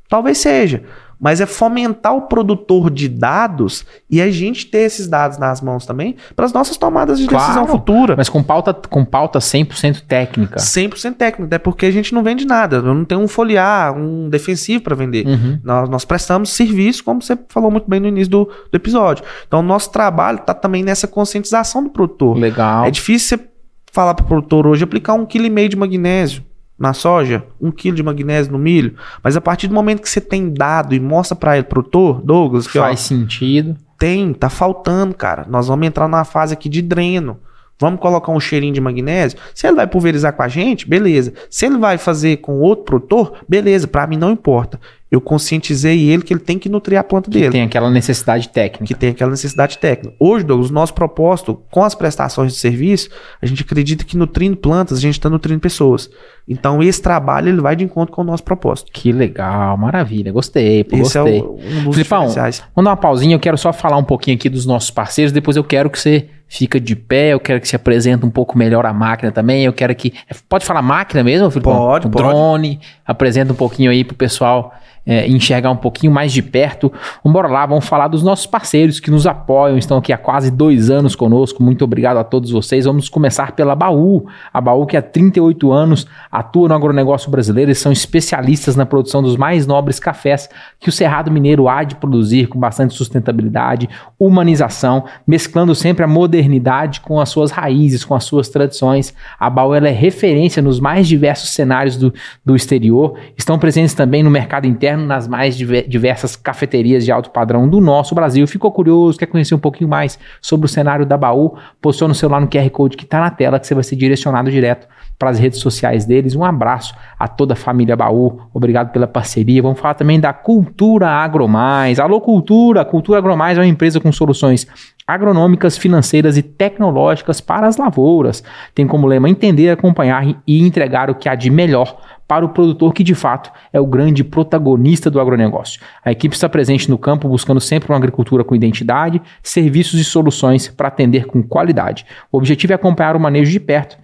Talvez seja. Mas é fomentar o produtor de dados e a gente ter esses dados nas mãos também para as nossas tomadas de decisão Claro. futura. Mas com pauta, com pauta 100% técnica. 100% técnico, até porque a gente não vende nada. Eu não tenho um foliar, um defensivo para vender. Uhum. Nós, nós prestamos serviço, como você falou muito bem no início do, do episódio. Então, o nosso trabalho está também nessa conscientização do produtor. Legal. É difícil você falar para o produtor hoje aplicar um quilo e meio de magnésio na soja, um quilo de magnésio no milho, mas a partir do momento que você tem dado e mostra para ele, produtor, Douglas, que ó, Faz sentido. tem, tá faltando, cara. Nós vamos entrar numa fase aqui de dreno. Vamos colocar um cheirinho de magnésio. Se ele vai pulverizar com a gente, beleza. Se ele vai fazer com outro produtor, beleza. Para mim não importa. Eu conscientizei ele que ele tem que nutrir a planta dele Tem aquela necessidade técnica. que tem aquela necessidade técnica. Hoje, Douglas, o nosso propósito com as prestações de serviço, a gente acredita que nutrindo plantas, a gente está nutrindo pessoas. Então, esse trabalho ele vai de encontro com o nosso propósito. Que legal, maravilha. Gostei, pô, Esse gostei. é o, um dos Filipão. Vamos dar uma pausinha, eu quero só falar um pouquinho aqui dos nossos parceiros, depois eu quero que você fica de pé, eu quero que você apresente um pouco melhor a máquina também, eu quero que... Pode falar máquina mesmo, Filipão? Pode, o pode. drone, apresenta um pouquinho aí pro pessoal é, enxergar um pouquinho mais de perto. Vamos bora lá, vamos falar dos nossos parceiros que nos apoiam, estão aqui há quase dois anos conosco, muito obrigado a todos vocês. Vamos começar pela Baú, a Baú que há 38 anos atua no agronegócio brasileiro, eles são especialistas na produção dos mais nobres cafés que o Cerrado Mineiro há de produzir com bastante sustentabilidade, humanização, mesclando sempre a modernidade com as suas raízes, com as suas tradições. A Baú é referência nos mais diversos cenários do, do exterior, estão presentes também no mercado interno nas mais diversas cafeterias de alto padrão do nosso Brasil. Ficou curioso, quer conhecer um pouquinho mais sobre o cenário da Baú? Posiciona o celular no QR Code que está na tela, que você vai ser direcionado direto para as redes sociais deles. Um abraço a toda a família Baú. Obrigado pela parceria. Vamos falar também da Cultura Agromais. Alô, Cultura! Cultura Agromais é uma empresa com soluções agronômicas, financeiras e tecnológicas para as lavouras. Tem como lema entender, acompanhar e entregar o que há de melhor para o produtor que de fato é o grande protagonista do agronegócio. A equipe está presente no campo buscando sempre uma agricultura com identidade, serviços e soluções para atender com qualidade. O objetivo é acompanhar o manejo de perto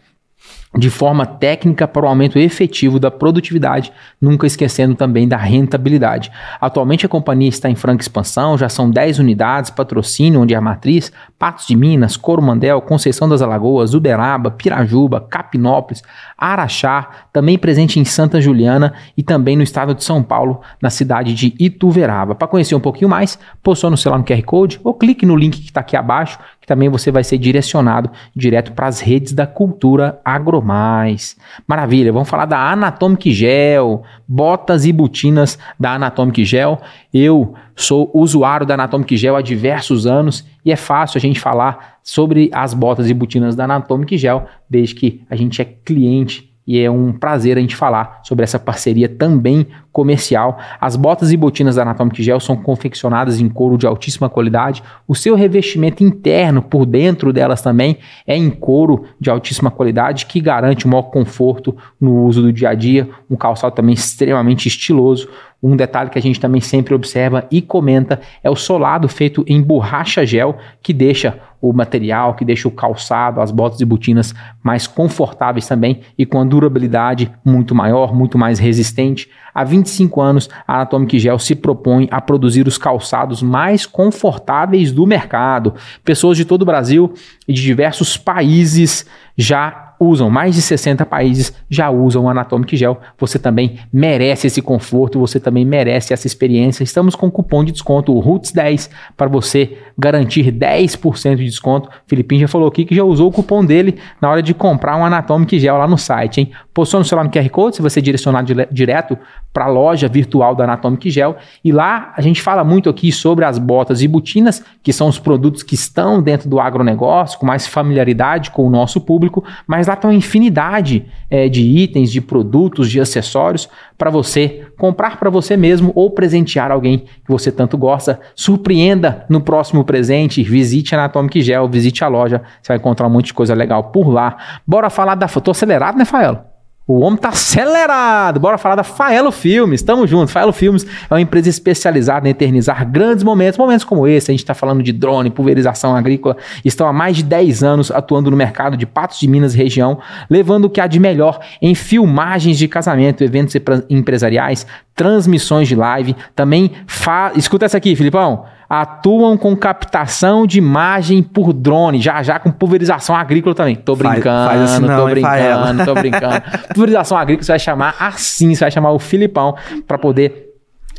de forma técnica para o aumento efetivo da produtividade, nunca esquecendo também da rentabilidade. Atualmente a companhia está em franca expansão, já são 10 unidades, patrocínio onde é a matriz, Patos de Minas, Coromandel, Conceição das Alagoas, Uberaba, Pirajuba, Capinópolis, Araxá, também presente em Santa Juliana e também no estado de São Paulo, na cidade de Ituverava. Para conhecer um pouquinho mais, posicione o celular no QR Code ou clique no link que está aqui abaixo que também você vai ser direcionado direto para as redes da cultura Agromais. Maravilha, vamos falar da Anatomic Gel, botas e botinas da Anatomic Gel. Eu sou usuário da Anatomic Gel há diversos anos e é fácil a gente falar sobre as botas e botinas da Anatomic Gel desde que a gente é cliente e é um prazer a gente falar sobre essa parceria também comercial. As botas e botinas da Anatomic Gel são confeccionadas em couro de altíssima qualidade. O seu revestimento interno por dentro delas também é em couro de altíssima qualidade que garante o maior conforto no uso do dia a dia. Um calçado também extremamente estiloso. Um detalhe que a gente também sempre observa e comenta é o solado feito em borracha gel, que deixa o material, que deixa o calçado, as botas e botinas mais confortáveis também e com a durabilidade muito maior, muito mais resistente. Há 25 anos, a Anatomic Gel se propõe a produzir os calçados mais confortáveis do mercado. Pessoas de todo o Brasil e de diversos países já usam, mais de 60 países já usam o Anatomic Gel. Você também merece esse conforto, você também merece essa experiência. Estamos com cupom de desconto, o ROOTS10, para você garantir 10% de desconto. O Filipinho já falou aqui que já usou o cupom dele na hora de comprar um Anatomic Gel lá no site, hein? Posiciona o celular no QR Code, se você direcionar direto para a loja virtual da Anatomic Gel. E lá a gente fala muito aqui sobre as botas e botinas, que são os produtos que estão dentro do agronegócio, com mais familiaridade com o nosso público, mas lá tem uma infinidade é, de itens, de produtos, de acessórios para você comprar para você mesmo ou presentear alguém que você tanto gosta. Surpreenda no próximo presente, visite a Anatomic Gel, visite a loja, você vai encontrar um monte de coisa legal por lá. Bora falar da. Tô acelerado, né, Faelo? O homem tá acelerado. Bora falar da Faelo Filmes. Tamo junto. Faelo Filmes é uma empresa especializada em eternizar grandes momentos, momentos como esse. A gente está falando de drone, pulverização agrícola. Estão há mais de 10 anos atuando no mercado de Patos de Minas região, levando o que há de melhor em filmagens de casamento, eventos empresariais, transmissões de live. Também fa... escuta essa aqui, Filipão atuam com captação de imagem por drone, já já com pulverização agrícola também. Tô brincando, faz, faz assim não, tô brincando, tô brincando. pulverização agrícola você vai chamar assim, você vai chamar o Filipão para poder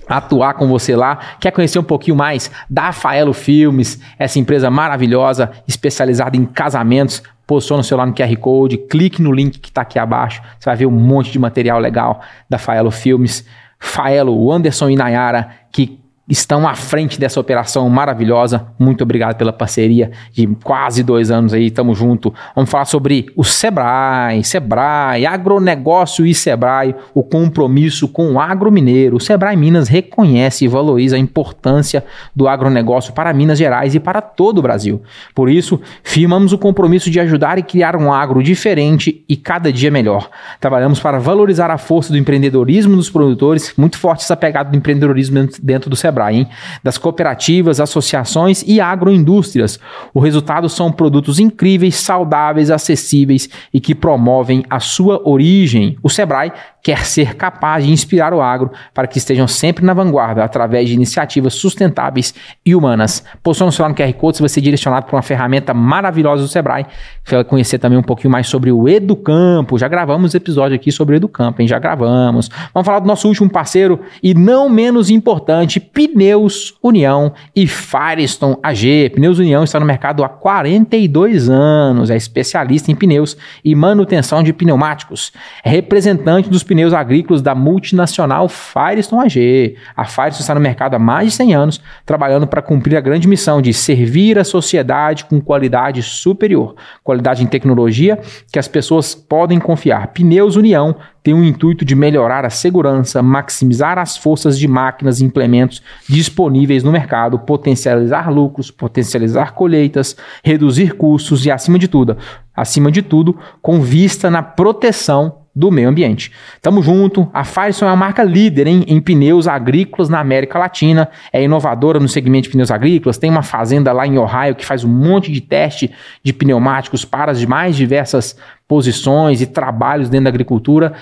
atuar com você lá. Quer conhecer um pouquinho mais da Faelo Filmes, essa empresa maravilhosa, especializada em casamentos? Posiciona o celular no QR Code, clique no link que está aqui abaixo, você vai ver um monte de material legal da Faelo Filmes. Faelo, o Anderson e Nayara, que estão à frente dessa operação maravilhosa. Muito obrigado pela parceria de quase dois anos aí, tamo junto. Vamos falar sobre o Sebrae, Sebrae, agronegócio e Sebrae, o compromisso com o agro mineiro. O Sebrae Minas reconhece e valoriza a importância do agronegócio para Minas Gerais e para todo o Brasil. Por isso, firmamos o compromisso de ajudar e criar um agro diferente e cada dia melhor. Trabalhamos para valorizar a força do empreendedorismo dos produtores, muito forte essa pegada do empreendedorismo dentro do Sebrae Sebrae, das cooperativas, associações e agroindústrias. O resultado são produtos incríveis, saudáveis, acessíveis e que promovem a sua origem. O Sebrae quer ser capaz de inspirar o agro para que estejam sempre na vanguarda através de iniciativas sustentáveis e humanas. Posicione o celular no QR Code, você ser direcionado para uma ferramenta maravilhosa do Sebrae. Vai conhecer também um pouquinho mais sobre o Educampo. Já gravamos episódio aqui sobre o Educampo, hein? Já gravamos. Vamos falar do nosso último parceiro e não menos importante, Pneus União e Firestone AG. Pneus União está no mercado há 42 anos, é especialista em pneus e manutenção de pneumáticos. É representante dos pneus agrícolas da multinacional Firestone AG. A Firestone está no mercado há mais de 100 anos, trabalhando para cumprir a grande missão de servir a sociedade com qualidade superior, qualidade em tecnologia que as pessoas podem confiar. Pneus União tem o intuito de melhorar a segurança, maximizar as forças de máquinas e implementos disponíveis no mercado, potencializar lucros, potencializar colheitas, reduzir custos e, acima de tudo, acima de tudo, com vista na proteção do meio ambiente. Tamo junto. A Firestone é uma marca líder em, em, pneus agrícolas na América Latina, é inovadora no segmento de pneus agrícolas, tem uma fazenda lá em Ohio que faz um monte de teste de pneumáticos para as mais diversas posições e trabalhos dentro da agricultura.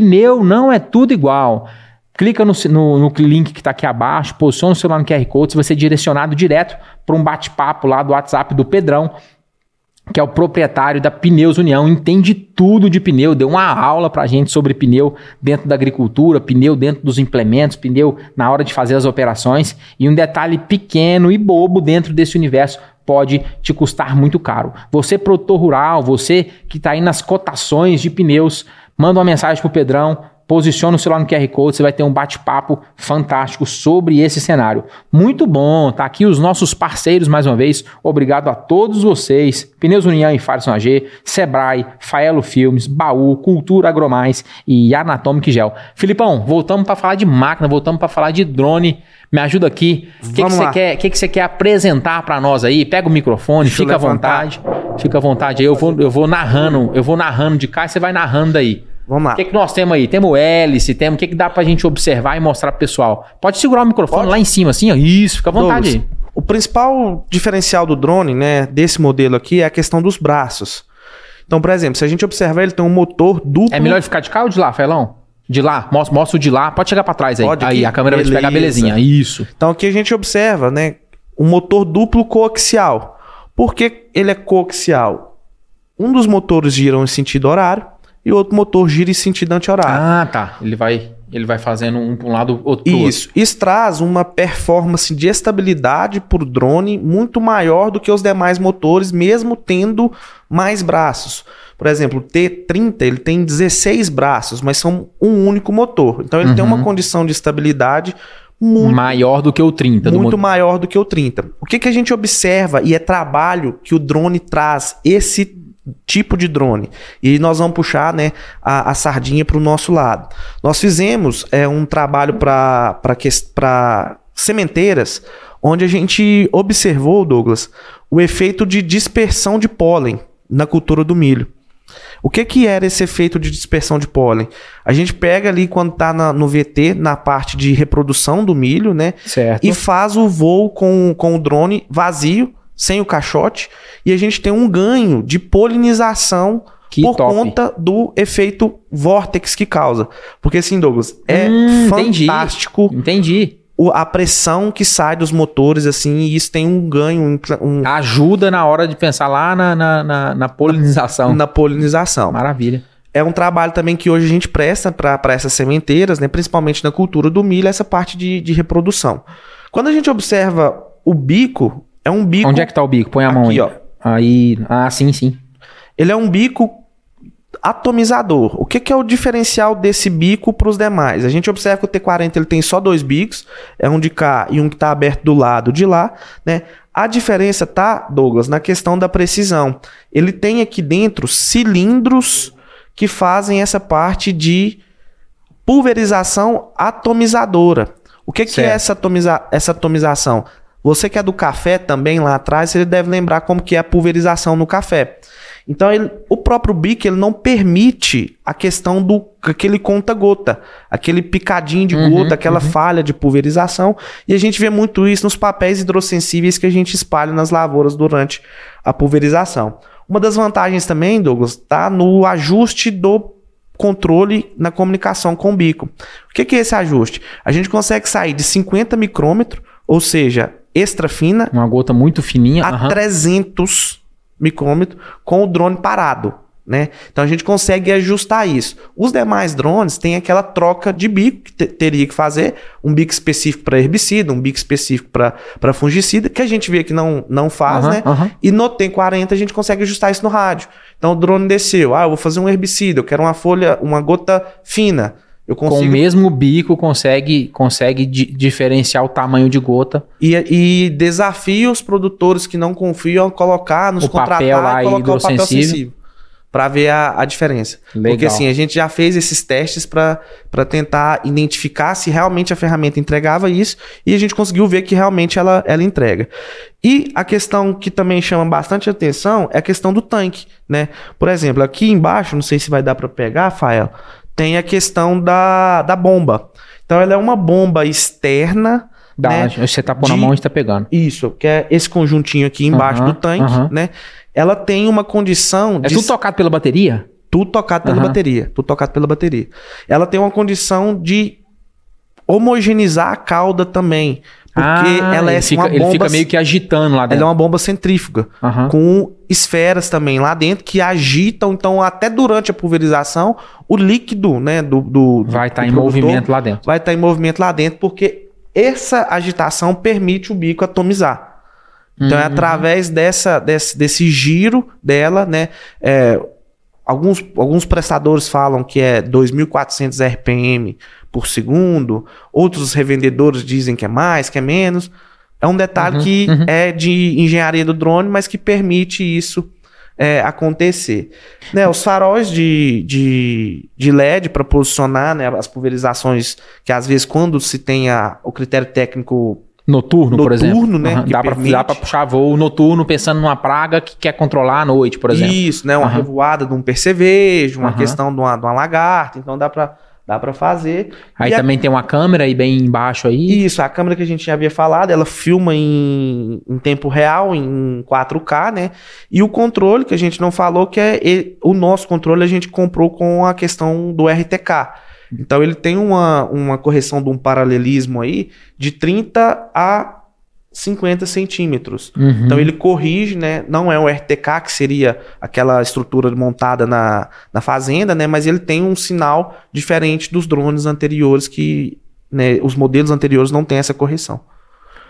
Pneu não é tudo igual. Clica no, no, no link que está aqui abaixo, posiciona o celular no QR Code, você vai ser direcionado direto para um bate-papo lá do WhatsApp do Pedrão, que é o proprietário da Pneus União, entende tudo de pneu, deu uma aula para a gente sobre pneu dentro da agricultura, pneu dentro dos implementos, pneu na hora de fazer as operações. E um detalhe pequeno e bobo dentro desse universo pode te custar muito caro. Você, produtor rural, você que está aí nas cotações de pneus, manda uma mensagem pro Pedrão, posiciona o celular no QR Code, você vai ter um bate-papo fantástico sobre esse cenário. Muito bom, tá aqui os nossos parceiros mais uma vez. Obrigado a todos vocês. Pneus União e Farson AG, Sebrae, Faelo Filmes, Baú, Cultura Agromais e Anatomic Gel. Filipão, voltamos para falar de máquina, voltamos para falar de drone. Me ajuda aqui. O que, que, você quer, que, que você quer apresentar para nós aí? Pega o microfone, Deixa fica à vontade. Fica à vontade aí. Eu vou, eu vou narrando, eu vou narrando de cá e você vai narrando aí. Vamos lá. O que, que nós temos aí? Temos hélice, temos o que, que dá pra gente observar e mostrar pro pessoal. Pode segurar o microfone Pode? lá em cima, assim, ó. Isso, fica à vontade aí. O principal diferencial do drone, né, desse modelo aqui é a questão dos braços. Então, por exemplo, se a gente observar, ele tem um motor duplo. É melhor ficar de cá ou de lá, Felão? De lá, mostra, mostra o de lá. Pode chegar para trás aí. Pode aí, a câmera Beleza. vai te pegar belezinha. Isso. Então aqui a gente observa, né? Um motor duplo coaxial. Por que ele é coaxial? Um dos motores gira em sentido horário e o outro motor gira em sentido anti-horário. Ah, tá. Ele vai, ele vai fazendo um para um lado, outro para Isso. Outro. Isso traz uma performance de estabilidade para o drone muito maior do que os demais motores, mesmo tendo mais braços. Por exemplo, o T30 ele tem 16 braços, mas são um único motor. Então ele uhum. tem uma uhum. condição de estabilidade muito maior do que o 30. Muito maior do que o 30. O que, que a gente observa e é trabalho que o drone traz esse tipo de drone. E nós vamos puxar né, a, a sardinha para o nosso lado. Nós fizemos é, um trabalho para sementeiras, onde a gente observou, Douglas, o efeito de dispersão de pólen na cultura do milho. O que, que era esse efeito de dispersão de pólen? A gente pega ali quando está no VT, na parte de reprodução do milho, né? Certo. E faz o voo com, com o drone vazio, sem o caixote, e a gente tem um ganho de polinização que por top. conta do efeito vórtex que causa. Porque assim, Douglas, é hum, fantástico. Entendi. entendi a pressão que sai dos motores, assim, e isso tem um ganho. Um... Ajuda na hora de pensar lá na, na, na, na polinização. Na, na, polinização. Maravilha. É um trabalho também que hoje a gente presta para essas sementeiras, né, principalmente na cultura do milho, essa parte de, de reprodução. Quando a gente observa o bico, é um bico. Onde é que tá o bico? Põe a mão aí. Ó. Aí. Ah, sim, sim. Ele é um bico atomizador. O que, que é o diferencial desse bico para os demais? A gente observa que o T40 ele tem só dois bicos, é um de cá e um que está aberto do lado de lá, né? A diferença tá, Douglas, na questão da precisão. Ele tem aqui dentro cilindros que fazem essa parte de pulverização atomizadora. O que, que é essa, atomiza essa atomização? Você que é do café também lá atrás, você deve lembrar como que é a pulverização no café. Então, ele, o próprio BIC ele não permite a questão do aquele conta-gota, aquele picadinho de uhum, gota, aquela uhum. falha de pulverização. E a gente vê muito isso nos papéis hidrossensíveis que a gente espalha nas lavouras durante a pulverização. Uma das vantagens também, Douglas, está no ajuste do controle na comunicação com o bico. O que, que é esse ajuste? A gente consegue sair de 50 micrômetros, ou seja, extra fina, uma gota muito fininha, a uhum. 300 micrômetro com o drone parado. Né? Então a gente consegue ajustar isso. Os demais drones têm aquela troca de bico que teria que fazer, um bico específico para herbicida, um bico específico para fungicida, que a gente vê que não, não faz, Aham, né? aham. E no TEM 40 a gente consegue ajustar isso no rádio. Então o drone desceu, ah, eu vou fazer um herbicida, eu quero uma folha, uma gota fina. Eu Com o consigo mesmo bico consegue, consegue di- diferenciar o tamanho de gota. E, e desafia os produtores que não confiam a colocar, nos O papel contratar lá e colocar o papel sensível. Para ver a, a diferença. Legal. Porque assim, a gente já fez esses testes para tentar identificar se realmente a ferramenta entregava isso e a gente conseguiu ver que realmente ela, ela entrega. E a questão que também chama bastante atenção é a questão do tanque, né? Por exemplo, aqui embaixo, não sei se vai dar para pegar, Fael, tem a questão da, da bomba. Então ela é uma bomba externa né? Você tá pondo a de- mão e está pegando. isso, que é esse conjuntinho aqui embaixo Aham, do tanque, aham. né? Ela tem uma condição É de tudo tocado pela bateria? tudo tocado pela Aham. bateria, tudo tocado pela bateria. Ela tem uma condição de homogeneizar a cauda também, porque ela é ele assim, fica, uma ele bomba, fica meio que agitando lá ela dentro. é uma bomba centrífuga Aham. com esferas também lá dentro que agitam, então até durante a pulverização, o líquido, né, do, do Vai estar em produtor movimento lá dentro. vai estar em movimento lá dentro, porque essa agitação permite o bico atomizar. Então é Uhum. através dessa, desse, desse giro dela, né? é, alguns, alguns prestadores falam que é 2.400 RPM por segundo, outros revendedores dizem que é mais, que é menos. É um detalhe Uhum, que uhum. é de engenharia do drone, mas que permite isso é, acontecer. Né, os faróis de, de, de LED para posicionar né, as pulverizações, que às vezes quando se tem a- o critério técnico Noturno, por exemplo. Noturno, né, que Dá, pra, permite. dá pra puxar voo noturno pensando numa praga que quer controlar à noite, por exemplo. Isso, né? Uma Aham. revoada de um percevejo, uma Aham. questão de uma, de uma lagarta. Então dá pra, dá pra fazer. Aí E a- também tem uma câmera aí bem embaixo aí. Isso, a câmera que a gente já havia falado, ela filma em, em tempo real, em 4K, né? E o controle, que a gente não falou, que é e- o nosso controle a gente comprou com a questão do RTK. Então ele tem uma, uma correção de um paralelismo aí de 30 a 50 centímetros. Uhum. Então ele corrige, né? Não é o RTK, que seria aquela estrutura montada na, na fazenda, né? Mas ele tem um sinal diferente dos drones anteriores que né, os modelos anteriores não têm essa correção.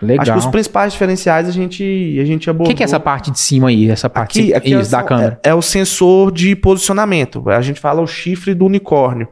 Legal. Acho que os principais diferenciais a gente, a gente O abordou. que, que é essa parte de cima aí? Essa parte Aqui, aqui isso, da são- câmera. É, é o sensor de posicionamento. A gente fala o chifre do unicórnio.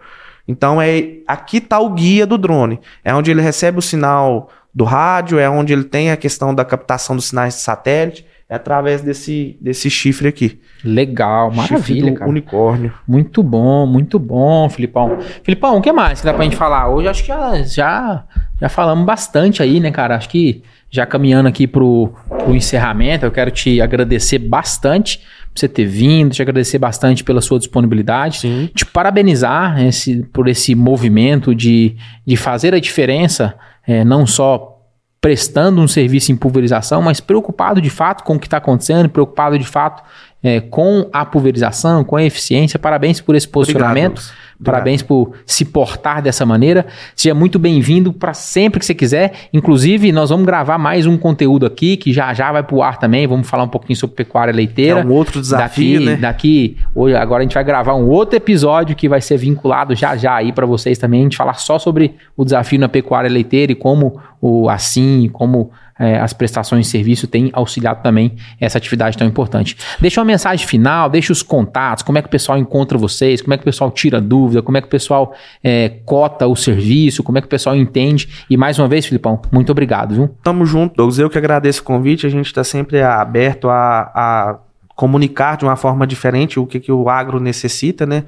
Então é aqui está o guia do drone. É onde ele recebe o sinal do rádio, é onde ele tem a questão da captação dos sinais de satélite. É através desse, desse chifre aqui. Legal, maravilha, cara. unicórnio. Muito bom, muito bom, Filipão. Filipão, o que mais que dá pra gente falar? Hoje acho que já, já, já falamos bastante aí, né, cara? Acho que já caminhando aqui pro, pro encerramento, eu quero te agradecer bastante por você ter vindo, te agradecer bastante pela sua disponibilidade. Sim. te parabenizar esse, por esse movimento de, de fazer a diferença, é, não só prestando um serviço em pulverização, mas preocupado de fato com o que está acontecendo, preocupado de fato é, com a pulverização, com a eficiência. Parabéns por esse posicionamento. Obrigado, Lucas. Parabéns por se portar dessa maneira. Seja muito bem-vindo para sempre que você quiser. Inclusive, nós vamos gravar mais um conteúdo aqui que já já vai para o ar também. Vamos falar um pouquinho sobre pecuária leiteira É um outro desafio, daqui, né? daqui hoje, agora a gente vai gravar um outro episódio que vai ser vinculado já já aí para vocês também, a gente falar só sobre o desafio na pecuária leiteira e como o assim, como é, as prestações de serviço têm auxiliado também essa atividade tão importante. Deixa uma mensagem final, deixa os contatos, como é que o pessoal encontra vocês, como é que o pessoal tira dúvida, como é que o pessoal é, cota o serviço, como é que o pessoal entende. E mais uma vez, Filipão, muito obrigado, viu? Tamo junto, Douglas. Eu que agradeço o convite. A gente está sempre aberto a, a comunicar de uma forma diferente o que, que o agro necessita, né?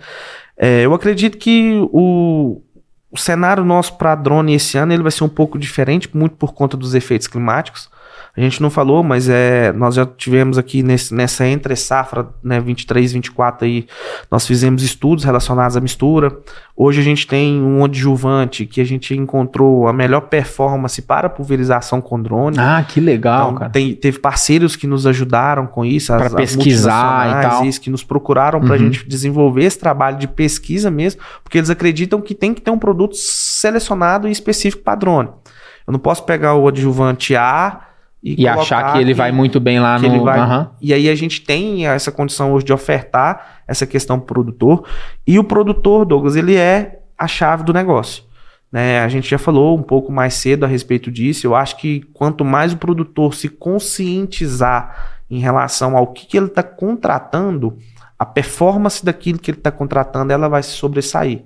É, eu acredito que o, o cenário nosso para drone esse ano ele vai ser um pouco diferente, muito por conta dos efeitos climáticos. A gente não falou, mas é, nós já tivemos aqui nesse, nessa entre safra, né, 23, 24 aí, nós fizemos estudos relacionados à mistura. Hoje a gente tem um adjuvante que a gente encontrou a melhor performance para pulverização com drone. Ah, que legal, Então, cara. tem- teve parceiros que nos ajudaram com isso, as pesquisar e tal. isso, que nos procuraram para a Uhum. gente desenvolver esse trabalho de pesquisa mesmo, porque eles acreditam que tem que ter um produto selecionado e específico para drone. Eu não posso pegar o adjuvante A, E, achar que ele vai muito bem lá no. vai- Aham. E aí a gente tem essa condição hoje de ofertar essa questão pro produtor. E o produtor, Douglas, ele é a chave do negócio. Né? A gente já falou um pouco mais cedo a respeito disso. Eu acho que quanto mais o produtor se conscientizar em relação ao que, que ele está contratando, a performance daquilo que ele está contratando ela vai se sobressair.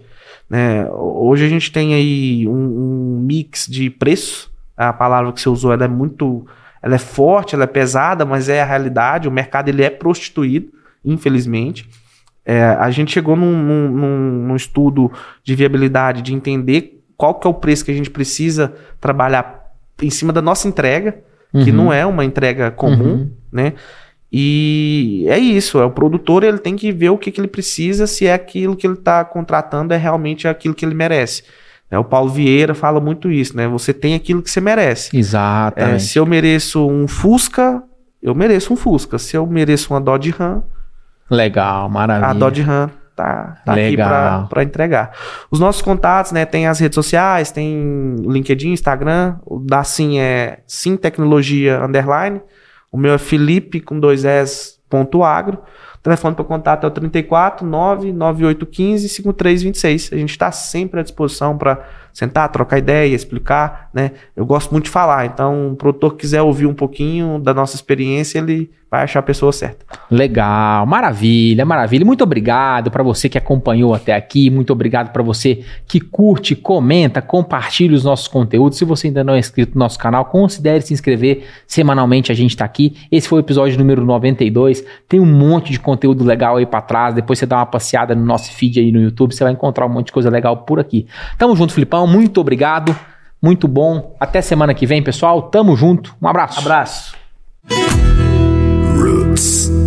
Né? Hoje a gente tem aí um, um mix de preço. A palavra que você usou ela é muito ela é forte, ela é pesada, mas é a realidade. O mercado ele é prostituído, infelizmente. É, a gente chegou num, num- num- estudo de viabilidade de entender qual que é o preço que a gente precisa trabalhar em cima da nossa entrega, que Uhum. não é uma entrega comum, Uhum. né? E é isso, é o produtor ele tem que ver o que, que ele precisa, se é aquilo que ele está contratando é realmente aquilo que ele merece. Né? O Paulo Vieira fala muito isso, né? Você tem aquilo que você merece. É, Exatamente. se eu mereço um Fusca, eu mereço um Fusca. Se eu mereço uma Dodge Ram, Legal, maravilha. a Dodge Ram tá, tá aqui Legal. para entregar. Os nossos contatos, né? Tem as redes sociais, tem LinkedIn, Instagram. O da Sim é Sim Tecnologia Underline. O meu é Felipe com dois S ponto agro. O telefone para contato é o 34 99815 5326. A gente está sempre à disposição para sentar, trocar ideia, explicar, né? Eu gosto muito de falar, então o produtor quiser ouvir um pouquinho da nossa experiência, ele vai achar a pessoa certa. Legal, maravilha, maravilha. Muito obrigado para você que acompanhou até aqui. Muito obrigado para você que curte, comenta, compartilha os nossos conteúdos. Se você ainda não é inscrito no nosso canal, considere se inscrever. Semanalmente a gente está aqui. Esse foi o episódio número 92. Tem um monte de conteúdo legal aí para trás. Depois você dá uma passeada no nosso feed aí no YouTube, você vai encontrar um monte de coisa legal por aqui. Tamo junto, Filipão. Muito obrigado. Muito bom. Até semana que vem, pessoal. Tamo junto. Um abraço. Abraço. Beats.